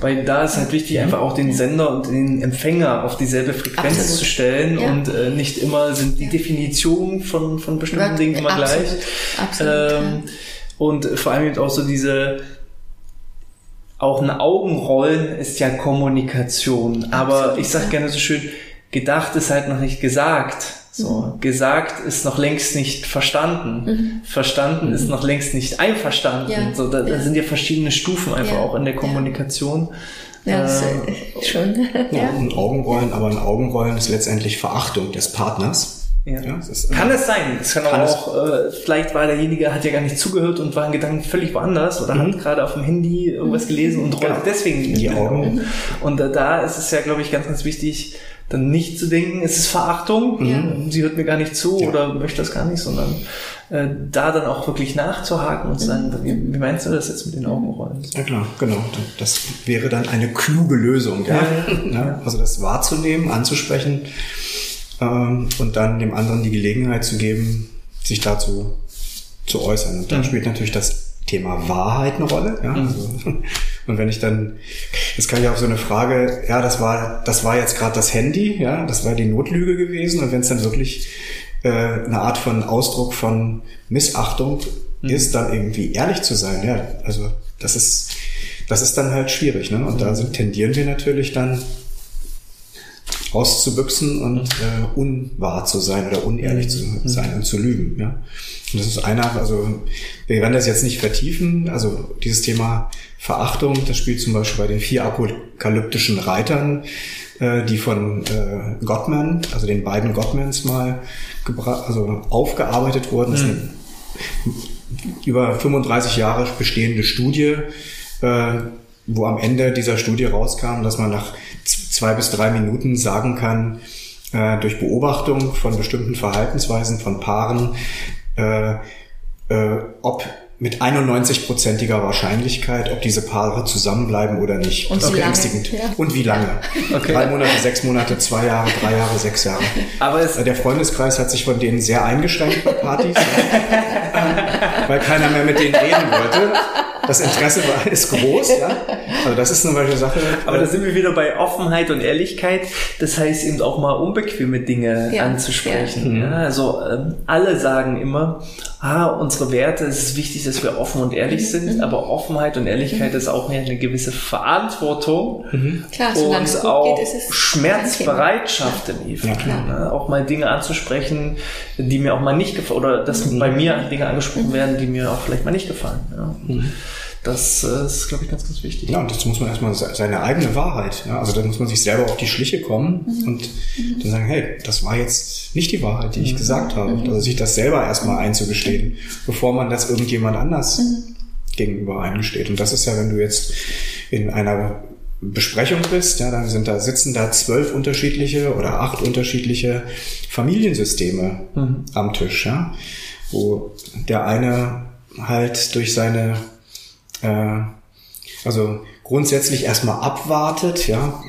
Weil da ist halt wichtig, einfach auch den Sender und den Empfänger auf dieselbe Frequenz absolut. zu stellen ja. und äh, nicht immer sind die. Definitionen von, von bestimmten Dingen immer absolut. gleich. Absolut, ähm, ja. Und vor allem eben auch so diese, auch ein Augenrollen ist ja Kommunikation. Aber absolut, ich sag gerne so schön, gedacht ist halt noch nicht gesagt. So, mhm. gesagt ist noch längst nicht verstanden. Mhm. Verstanden mhm. ist noch längst nicht einverstanden. Ja. So, da, da, sind ja verschiedene Stufen einfach ja. auch in der Kommunikation. Ja, das Äh, ist schon. Ja, ein Augenrollen, aber ein Augenrollen ist letztendlich Verachtung des Partners. Ja. Ja, es ist, Kann es sein. Es kann, Kann auch, äh, vielleicht war derjenige, hat ja gar nicht zugehört und war in Gedanken völlig woanders oder hat gerade auf dem Handy irgendwas gelesen und rollt Genau. deswegen Die Augen. Und äh, da ist es ja, glaube ich, ganz, ganz wichtig, dann nicht zu denken, es ist Verachtung, sie hört mir gar nicht zu Ja. oder möchte das gar nicht, sondern äh, da dann auch wirklich nachzuhaken und zu sagen, wie, wie meinst du das jetzt mit den Augenrollen? Ja klar, genau. Das wäre dann eine kluge Lösung, ja. ja. Also das wahrzunehmen, anzusprechen ähm, und dann dem anderen die Gelegenheit zu geben, sich dazu zu äußern. Und dann spielt natürlich das Thema Wahrheit eine Rolle. Ja? Also, und wenn ich dann, jetzt kann ich auf so eine Frage, ja, das war, das war jetzt gerade das Handy, ja, das war die Notlüge gewesen. Und wenn es dann wirklich äh, eine Art von Ausdruck von Missachtung ist, dann irgendwie ehrlich zu sein, ja, also das ist, das ist dann halt schwierig, ne? Und da sind, tendieren wir natürlich dann auszubüchsen und äh, unwahr zu sein oder unehrlich zu sein und zu lügen. Ja? Und das ist einer, also wir werden das jetzt nicht vertiefen, also dieses Thema Verachtung, das spielt zum Beispiel bei den vier apokalyptischen Reitern, äh, die von äh, Gottman, also den beiden Gottmans mal also aufgearbeitet wurden. Das ist eine über 35 Jahre bestehende Studie, äh, wo am Ende dieser Studie rauskam, dass man nach zwei bis drei Minuten sagen kann, äh, durch Beobachtung von bestimmten Verhaltensweisen von Paaren, äh, äh, ob mit 91-prozentiger Wahrscheinlichkeit, ob diese Paare zusammenbleiben oder nicht. Und Das ist wie lange, ja. Und wie lange? Okay. Drei Monate, sechs Monate, zwei Jahre, drei Jahre, sechs Jahre. Aber es, Der Freundeskreis hat sich von denen sehr eingeschränkt bei Partys, weil keiner mehr mit denen reden wollte. Das Interesse war, ist groß, ja. Also das ist eine solche Sache. Aber da sind wir wieder bei Offenheit und Ehrlichkeit. Das heißt eben auch mal unbequeme Dinge Ja, anzusprechen. Ja. also ähm, alle sagen immer, ah, unsere Werte, es ist wichtig, dass wir offen und ehrlich sind, aber Offenheit und Ehrlichkeit ist auch eine gewisse Verantwortung Klar, solange es und auch geht, ist es Schmerzbereitschaft im Eva. Ja, klar. Ne? Auch mal Dinge anzusprechen, die mir auch mal nicht gefallen, oder dass bei mir Dinge angesprochen werden, die mir auch vielleicht mal nicht gefallen. Ja. Das äh, ist, glaube ich, ganz, ganz wichtig. Ja, und das muss man erstmal se- seine eigene Wahrheit. Ja? Also da muss man sich selber auf die Schliche kommen und dann sagen, hey, das war jetzt nicht die Wahrheit, die ich gesagt habe. Also sich das selber erstmal einzugestehen, bevor man das irgendjemand anders gegenüber eingesteht. Und das ist ja, wenn du jetzt in einer Besprechung bist, ja, dann sind da, sitzen da zwölf unterschiedliche oder acht unterschiedliche Familiensysteme am Tisch, ja, wo der eine halt durch seine äh, also grundsätzlich erstmal abwartet, ja,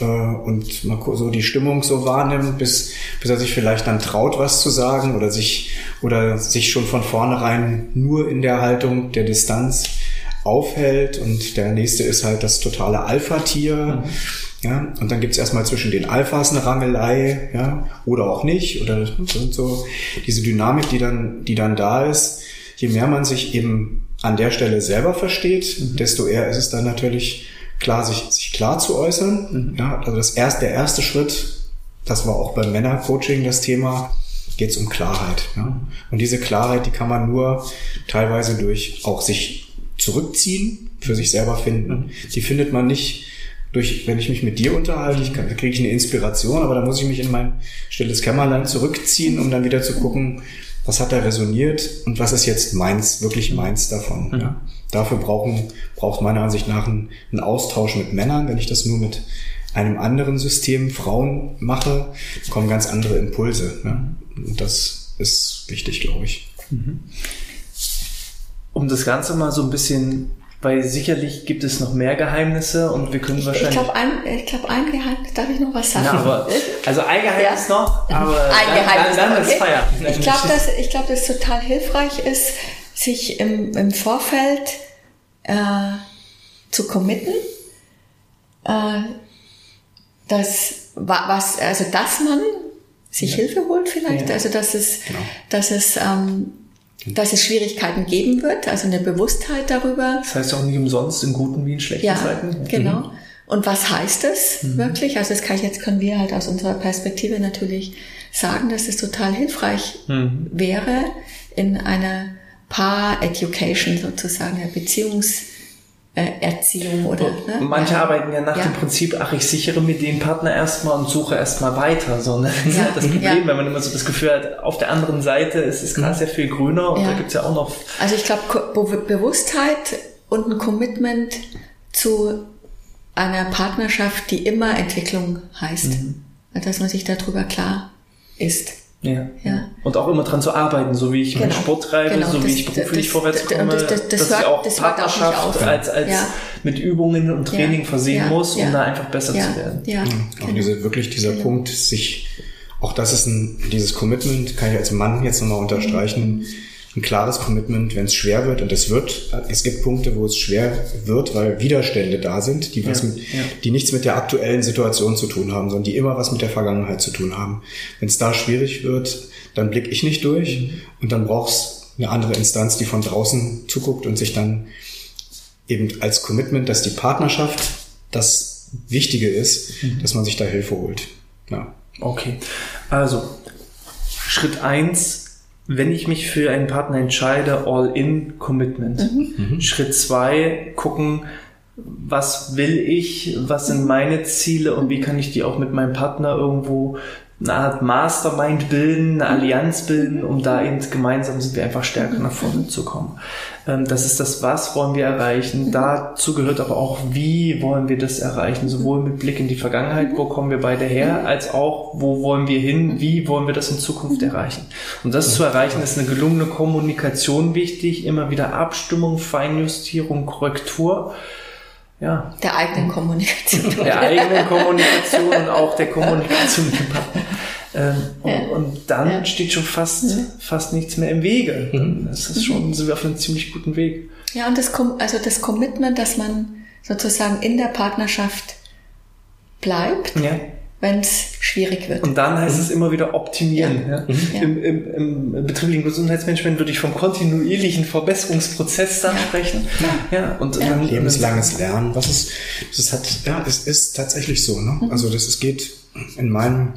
äh, und mal so die Stimmung so wahrnimmt, bis, bis er sich vielleicht dann traut, was zu sagen oder sich, oder sich schon von vornherein nur in der Haltung der Distanz aufhält. Und der nächste ist halt das totale Alpha-Tier. Ja, und dann gibt's erstmal zwischen den Alphas eine Rangelei, ja, oder auch nicht, oder so, und so. Diese Dynamik, die dann, die dann da ist, je mehr man sich eben an der Stelle selber versteht, desto eher ist es dann natürlich klar, sich, sich klar zu äußern. Ja, also das erste, der erste Schritt, das war auch beim Männercoaching das Thema, geht es um Klarheit. Ja? Und diese Klarheit, die kann man nur teilweise durch auch sich zurückziehen, für sich selber finden. Die findet man nicht durch, wenn ich mich mit dir unterhalte, ich kann, da kriege ich eine Inspiration, aber da muss ich mich in mein stilles Kämmerlein zurückziehen, um dann wieder zu gucken, was hat da resoniert und was ist jetzt meins, wirklich meins davon. Ja. Dafür brauchen, braucht meiner Ansicht nach einen, einen Austausch mit Männern. Wenn ich das nur mit einem anderen System Frauen mache, kommen ganz andere Impulse. Ja. Und das ist wichtig, glaube ich. um das Ganze mal so ein bisschen, weil sicherlich gibt es noch mehr Geheimnisse und wir können Ich wahrscheinlich. glaube, ein, ich glaub, ein Geheimnis, darf ich noch was sagen? ja, aber, also ein Geheimnis Ja. noch, aber ein dann, Geheimnis. dann, dann okay? ist Feier. Ich glaube, dass, ich glaub, dass es total hilfreich ist, sich im, im Vorfeld äh, zu committen, äh, dass, wa- was, also dass man sich Hilfe holt vielleicht, Ja. also dass es, Genau. dass es, ähm, dass es Schwierigkeiten geben wird, also eine Bewusstheit darüber, Das heißt auch nicht umsonst in guten wie in schlechten ja, Zeiten. genau. Und was heißt das wirklich? Also das kann ich jetzt können wir halt aus unserer Perspektive natürlich sagen, dass es total hilfreich wäre in einer Paar-Education sozusagen, einer Beziehungs Erziehung oder. Ne? Manche ja. arbeiten ja nach ja. dem Prinzip, ach, ich sichere mir den Partner erstmal und suche erstmal weiter. So, ne? Das ja. ist das Problem, wenn man immer so das Gefühl hat, auf der anderen Seite ist es gerade mhm. sehr viel grüner und da gibt's ja auch noch. Also ich glaube, Bewusstheit und ein Commitment zu einer Partnerschaft, die immer Entwicklung heißt. Mhm. Dass man sich darüber klar ist. Ja. ja. Und auch immer dran zu arbeiten, so wie ich genau. meinen Sport treibe, genau. so wie das, ich beruflich das, vorwärts komme, das, das, dass hört, ich auch Partnerschaft auch als, als ja. mit Übungen und Training ja. versehen muss, um da einfach besser zu werden. Ja. Auch genau. diese, wirklich dieser genau. Punkt, sich, auch das ist ein, dieses Commitment, kann ich als Mann jetzt nochmal unterstreichen, mhm ein klares Commitment, wenn es schwer wird, und es wird, es gibt Punkte, wo es schwer wird, weil Widerstände da sind, die, was ja, mit, ja. die nichts mit der aktuellen Situation zu tun haben, sondern die immer was mit der Vergangenheit zu tun haben. Wenn es da schwierig wird, dann blicke ich nicht durch mhm. und dann brauchst eine andere Instanz, die von draußen zuguckt und sich dann eben als Commitment, dass die Partnerschaft das Wichtige ist, mhm. dass man sich da Hilfe holt. Ja. Okay, also Schritt eins wenn ich mich für einen Partner entscheide, All-in-Commitment. Mhm. Mhm. Schritt zwei, gucken, was will ich, was sind meine Ziele und wie kann ich die auch mit meinem Partner irgendwo eine Art Mastermind bilden, eine Allianz bilden, um da eben gemeinsam sind wir einfach stärker nach vorne zu kommen. Ähm, das ist das, was wollen wir erreichen. Dazu gehört aber auch, wie wollen wir das erreichen, sowohl mit Blick in die Vergangenheit, wo kommen wir beide her, als auch, wo wollen wir hin, wie wollen wir das in Zukunft erreichen. Und das zu erreichen, ist eine gelungene Kommunikation wichtig, immer wieder Abstimmung, Feinjustierung, Korrektur ja. Der eigenen Kommunikation. Der eigenen Kommunikation und auch der Kommunikation mit dem Partner. Ähm, ja. und, und, dann ja. steht schon fast, ja. fast nichts mehr im Wege. Mhm. Das ist schon, sind wir auf einem ziemlich guten Weg. Ja, und das, also das Commitment, dass man sozusagen in der Partnerschaft bleibt. Ja wenn es schwierig wird. Und dann heißt mhm. es immer wieder optimieren. Ja. Ja. Mhm. Im, im, Im, betrieblichen Gesundheitsmanagement würde ich vom kontinuierlichen Verbesserungsprozess da sprechen. Ja. ja. Und ja. Dann, lebenslanges Lernen. Was ist, das hat, ja, es ist tatsächlich so. Ne? Mhm. Also das es geht in meinem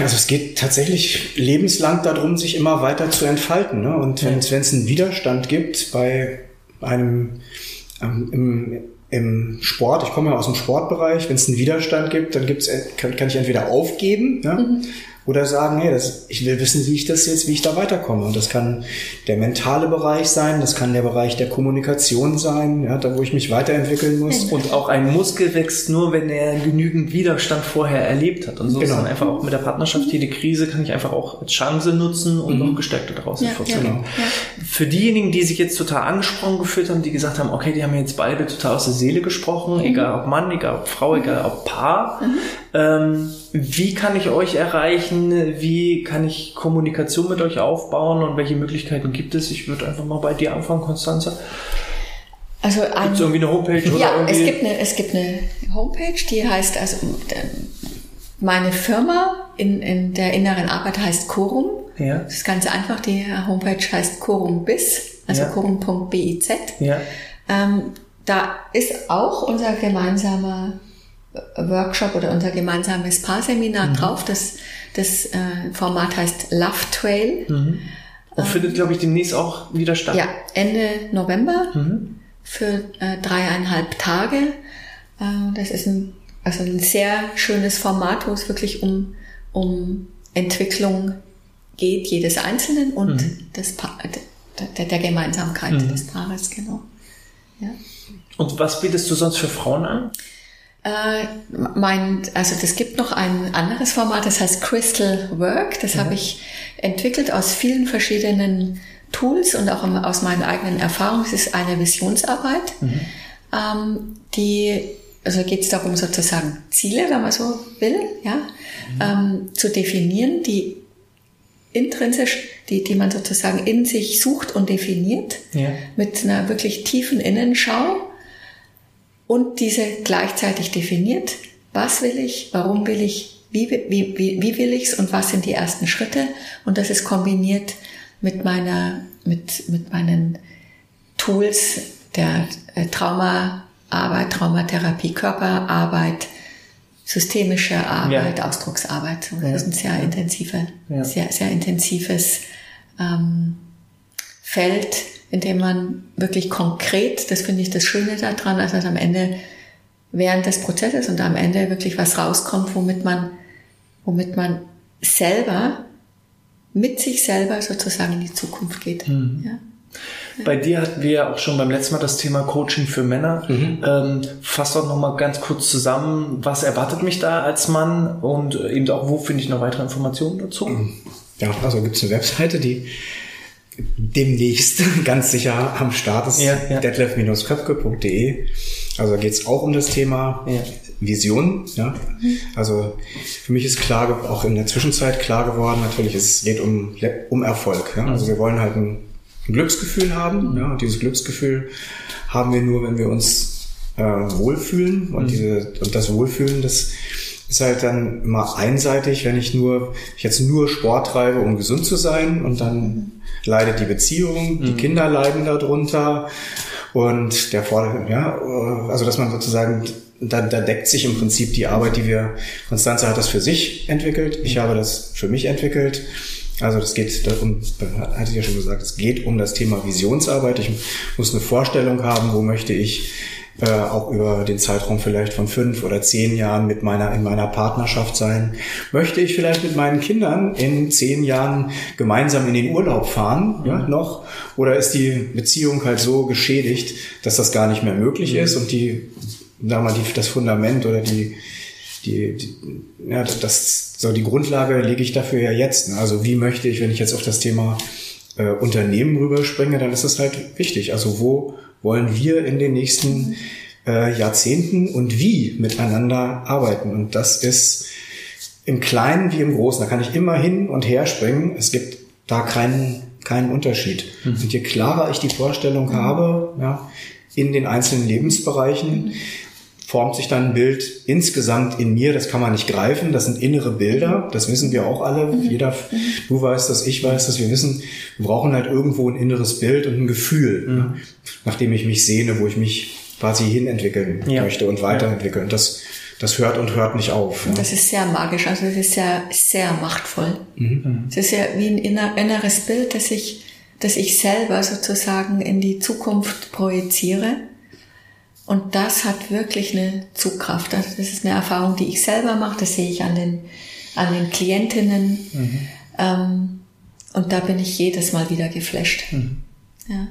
also es geht tatsächlich lebenslang darum, sich immer weiter zu entfalten. Ne? Und wenn es einen Widerstand gibt bei einem ähm, im, im Sport, ich komme ja aus dem Sportbereich, wenn es einen Widerstand gibt, dann gibt's, kann, kann ich entweder aufgeben ja, mhm oder sagen, hey, das, ich will wissen, wie ich das jetzt, wie ich da weiterkomme. Und das kann der mentale Bereich sein, das kann der Bereich der Kommunikation sein, ja, da wo ich mich weiterentwickeln muss. Und auch ein Muskel wächst nur, wenn er genügend Widerstand vorher erlebt hat. Und so genau. ist dann einfach auch mit der Partnerschaft jede Krise kann ich einfach auch als Chance nutzen und mhm. noch gestärkter daraus ja. Ja, ja. Für diejenigen, die sich jetzt total angesprochen gefühlt haben, die gesagt haben, okay, die haben jetzt beide total aus der Seele gesprochen, mhm. egal ob Mann, egal ob Frau, egal ob Paar. Mhm. Ähm, wie kann ich euch erreichen? Wie kann ich Kommunikation mit euch aufbauen und welche Möglichkeiten gibt es? Ich würde einfach mal bei dir anfangen, Konstanze. Also ein, Gibt's irgendwie eine Homepage oder ja, es gibt eine es gibt eine Homepage, die heißt also meine Firma in, in der inneren Arbeit heißt Corum. Ja. Das ist ganz einfach. Die Homepage heißt Corum bis, also ja. corum.biz. Ja. Ähm, da ist auch unser gemeinsamer Workshop oder unser gemeinsames Paarseminar mhm. drauf. Das, das äh, Format heißt Love Trail. Mhm. Und ähm, findet, glaube ich, demnächst auch wieder statt. Ja, Ende November mhm. für äh, dreieinhalb Tage. Äh, das ist ein, also ein sehr schönes Format, wo es wirklich um, um Entwicklung geht, jedes Einzelnen und mhm. des pa der, der Gemeinsamkeit mhm. des Paares, genau. Ja. Und was bietest du sonst für Frauen an? Äh, mein, also das gibt noch ein anderes Format, das heißt Crystal Work. Das mhm. habe ich entwickelt aus vielen verschiedenen Tools und auch aus meinen eigenen Erfahrungen. Es ist eine Visionsarbeit, mhm. ähm, die, also geht es darum sozusagen Ziele, wenn man so will, ja, mhm. ähm, zu definieren, die intrinsisch, die, die man sozusagen in sich sucht und definiert, ja. mit einer wirklich tiefen Innenschau und diese gleichzeitig definiert, was will ich, warum will ich, wie, wie, wie, wie will ich's und was sind die ersten Schritte und das ist kombiniert mit meiner, mit, mit meinen Tools der äh, Traumaarbeit, Traumatherapie, Körperarbeit, systemische Arbeit, ja. Ausdrucksarbeit. Das ist ein sehr intensive, ja. sehr, sehr intensives ähm, Feld indem man wirklich konkret, das finde ich das Schöne daran, also dass am Ende während des Prozesses und am Ende wirklich was rauskommt, womit man, womit man selber mit sich selber sozusagen in die Zukunft geht. Mhm. Ja. Bei dir hatten wir auch schon beim letzten Mal das Thema Coaching für Männer. Mhm. Ähm, fass doch nochmal ganz kurz zusammen, was erwartet mich da als Mann und eben auch, wo finde ich noch weitere Informationen dazu? Ja, also gibt es eine Webseite, die demnächst ganz sicher am Start ist, ja, ja. detlef-köpke.de. Also da geht es auch um das Thema ja. Vision. Ja? Also für mich ist klar, auch in der Zwischenzeit klar geworden, natürlich, es geht um, um Erfolg. Ja? Also wir wollen halt ein, ein Glücksgefühl haben. Ja? Und dieses Glücksgefühl haben wir nur, wenn wir uns äh, wohlfühlen. Und, mhm. diese, und das Wohlfühlen, das ist halt dann immer einseitig, wenn ich nur, ich jetzt nur Sport treibe, um gesund zu sein und dann leidet die Beziehung, die mhm. Kinder leiden darunter und der Vorder, ja, also dass man sozusagen, da, da deckt sich im Prinzip die Arbeit, die wir, Konstanze hat das für sich entwickelt, ich habe das für mich entwickelt. Also das geht darum, hatte ich ja schon gesagt, es geht um das Thema Visionsarbeit. Ich muss eine Vorstellung haben, wo möchte ich äh, auch über den Zeitraum vielleicht von fünf oder zehn Jahren mit meiner, in meiner Partnerschaft sein? Möchte ich vielleicht mit meinen Kindern in zehn Jahren gemeinsam in den Urlaub fahren, ja, noch? Oder ist die Beziehung halt so geschädigt, dass das gar nicht mehr möglich ist und die, sagen wir mal, die, das Fundament oder die, die, die ja, das, so die Grundlage lege ich dafür ja jetzt. Ne? Also wie möchte ich, wenn ich jetzt auf das Thema äh, Unternehmen rüberspringe, dann ist das halt wichtig. Also wo wollen wir in den nächsten äh, Jahrzehnten und wie miteinander arbeiten. Und das ist im Kleinen wie im Großen. Da kann ich immer hin und her springen. Es gibt da keinen, keinen Unterschied. Mhm. Und je klarer ich die Vorstellung habe, ja, in den einzelnen Lebensbereichen, formt sich dann ein Bild insgesamt in mir, das kann man nicht greifen, das sind innere Bilder, das wissen wir auch alle, mhm. jeder, du weißt das, ich weiß das, wir wissen, wir brauchen halt irgendwo ein inneres Bild und ein Gefühl, mhm. ne, nachdem ich mich sehne, wo ich mich quasi hinentwickeln ja. möchte und weiterentwickeln. Das, das hört und hört nicht auf. Ja. Das ist sehr magisch, also das ist sehr, sehr machtvoll. Mhm. Es ist ja wie ein inneres Bild, das ich, das ich selber sozusagen in die Zukunft projiziere und das hat wirklich eine Zugkraft. Also das ist eine Erfahrung, die ich selber mache. Das sehe ich an den, an den Klientinnen. Mhm. Ähm, und da bin ich jedes Mal wieder geflasht. Mhm. Ja.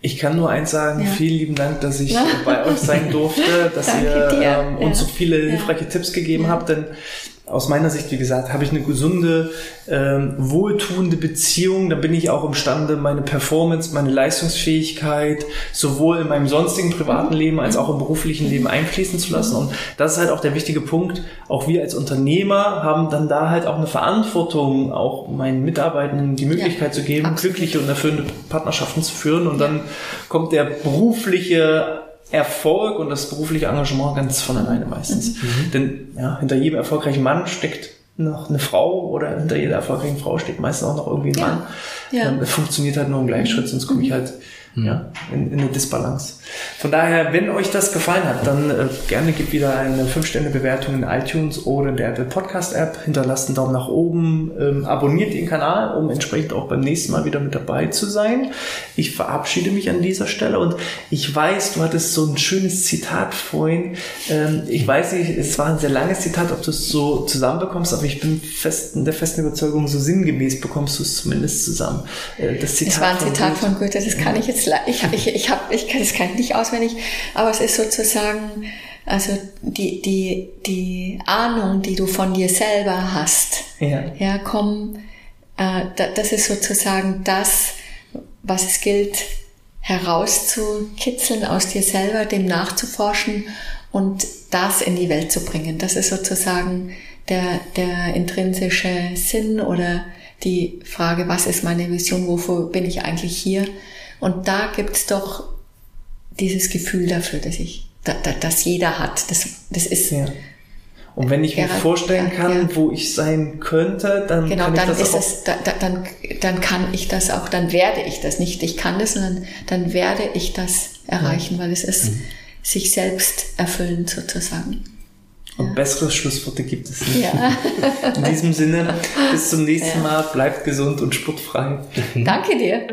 Ich kann nur eins sagen, ja. vielen lieben Dank, dass ich bei euch sein durfte, dass ihr ähm, uns ja. so viele hilfreiche Tipps gegeben habt, denn aus meiner Sicht, wie gesagt, habe ich eine gesunde, ähm, wohltuende Beziehung. Da bin ich auch imstande, meine Performance, meine Leistungsfähigkeit sowohl in meinem sonstigen privaten Leben als auch im beruflichen Leben einfließen zu lassen. Und das ist halt auch der wichtige Punkt. Auch wir als Unternehmer haben dann da halt auch eine Verantwortung, auch meinen Mitarbeitenden die Möglichkeit ja, zu geben, absolut. glückliche und erfüllende Partnerschaften zu führen. Und dann kommt der berufliche Erfolg und das berufliche Engagement ganz von alleine meistens. Mhm. Denn ja, hinter jedem erfolgreichen Mann steckt noch eine Frau oder hinter jeder erfolgreichen Frau steht meistens auch noch irgendwie ein Mann. Ja. Ähm, es funktioniert halt nur im Gleichschritt, sonst komme ich mhm. halt mhm. ja, in, in eine Disbalance. Von daher, wenn euch das gefallen hat, dann äh, gerne gebt wieder eine 5-Sterne-Bewertung in iTunes oder in der Apple Podcast-App. Hinterlasst einen Daumen nach oben, ähm, abonniert den Kanal, um entsprechend auch beim nächsten Mal wieder mit dabei zu sein. Ich verabschiede mich an dieser Stelle und ich weiß, du hattest so ein schönes Zitat vorhin. Ähm, ich weiß nicht, es war ein sehr langes Zitat, ob du es so zusammenbekommst, aber ich bin fest in der festen Überzeugung, so sinngemäß bekommst du es zumindest zusammen. Äh, das Zitat es war ein Zitat von Goethe, das kann ich jetzt, ich, ich, ich, hab, ich kann es nicht auswendig, aber es ist sozusagen, also die, die, die Ahnung, die du von dir selber hast, ja, ja komm, äh, das ist sozusagen das, was es gilt herauszukitzeln aus dir selber, dem nachzuforschen und das in die Welt zu bringen. Das ist sozusagen der, der intrinsische Sinn oder die Frage, was ist meine Vision, wofür bin ich eigentlich hier? Und da gibt's doch dieses Gefühl dafür, dass ich, da, da, dass jeder hat. Das, das ist. Ja. Und wenn ich mir vorstellen kann, ja. wo ich sein könnte, dann genau, kann dann ich das ist auch. Es, da, dann, dann kann ich das auch, dann werde ich das nicht. Ich kann das, sondern dann werde ich das erreichen, weil es ist mhm. sich selbst erfüllend sozusagen. Und bessere Schlussworte gibt es nicht. Ja. In diesem Sinne, bis zum nächsten Mal. Bleibt gesund und sportfrei. Danke dir.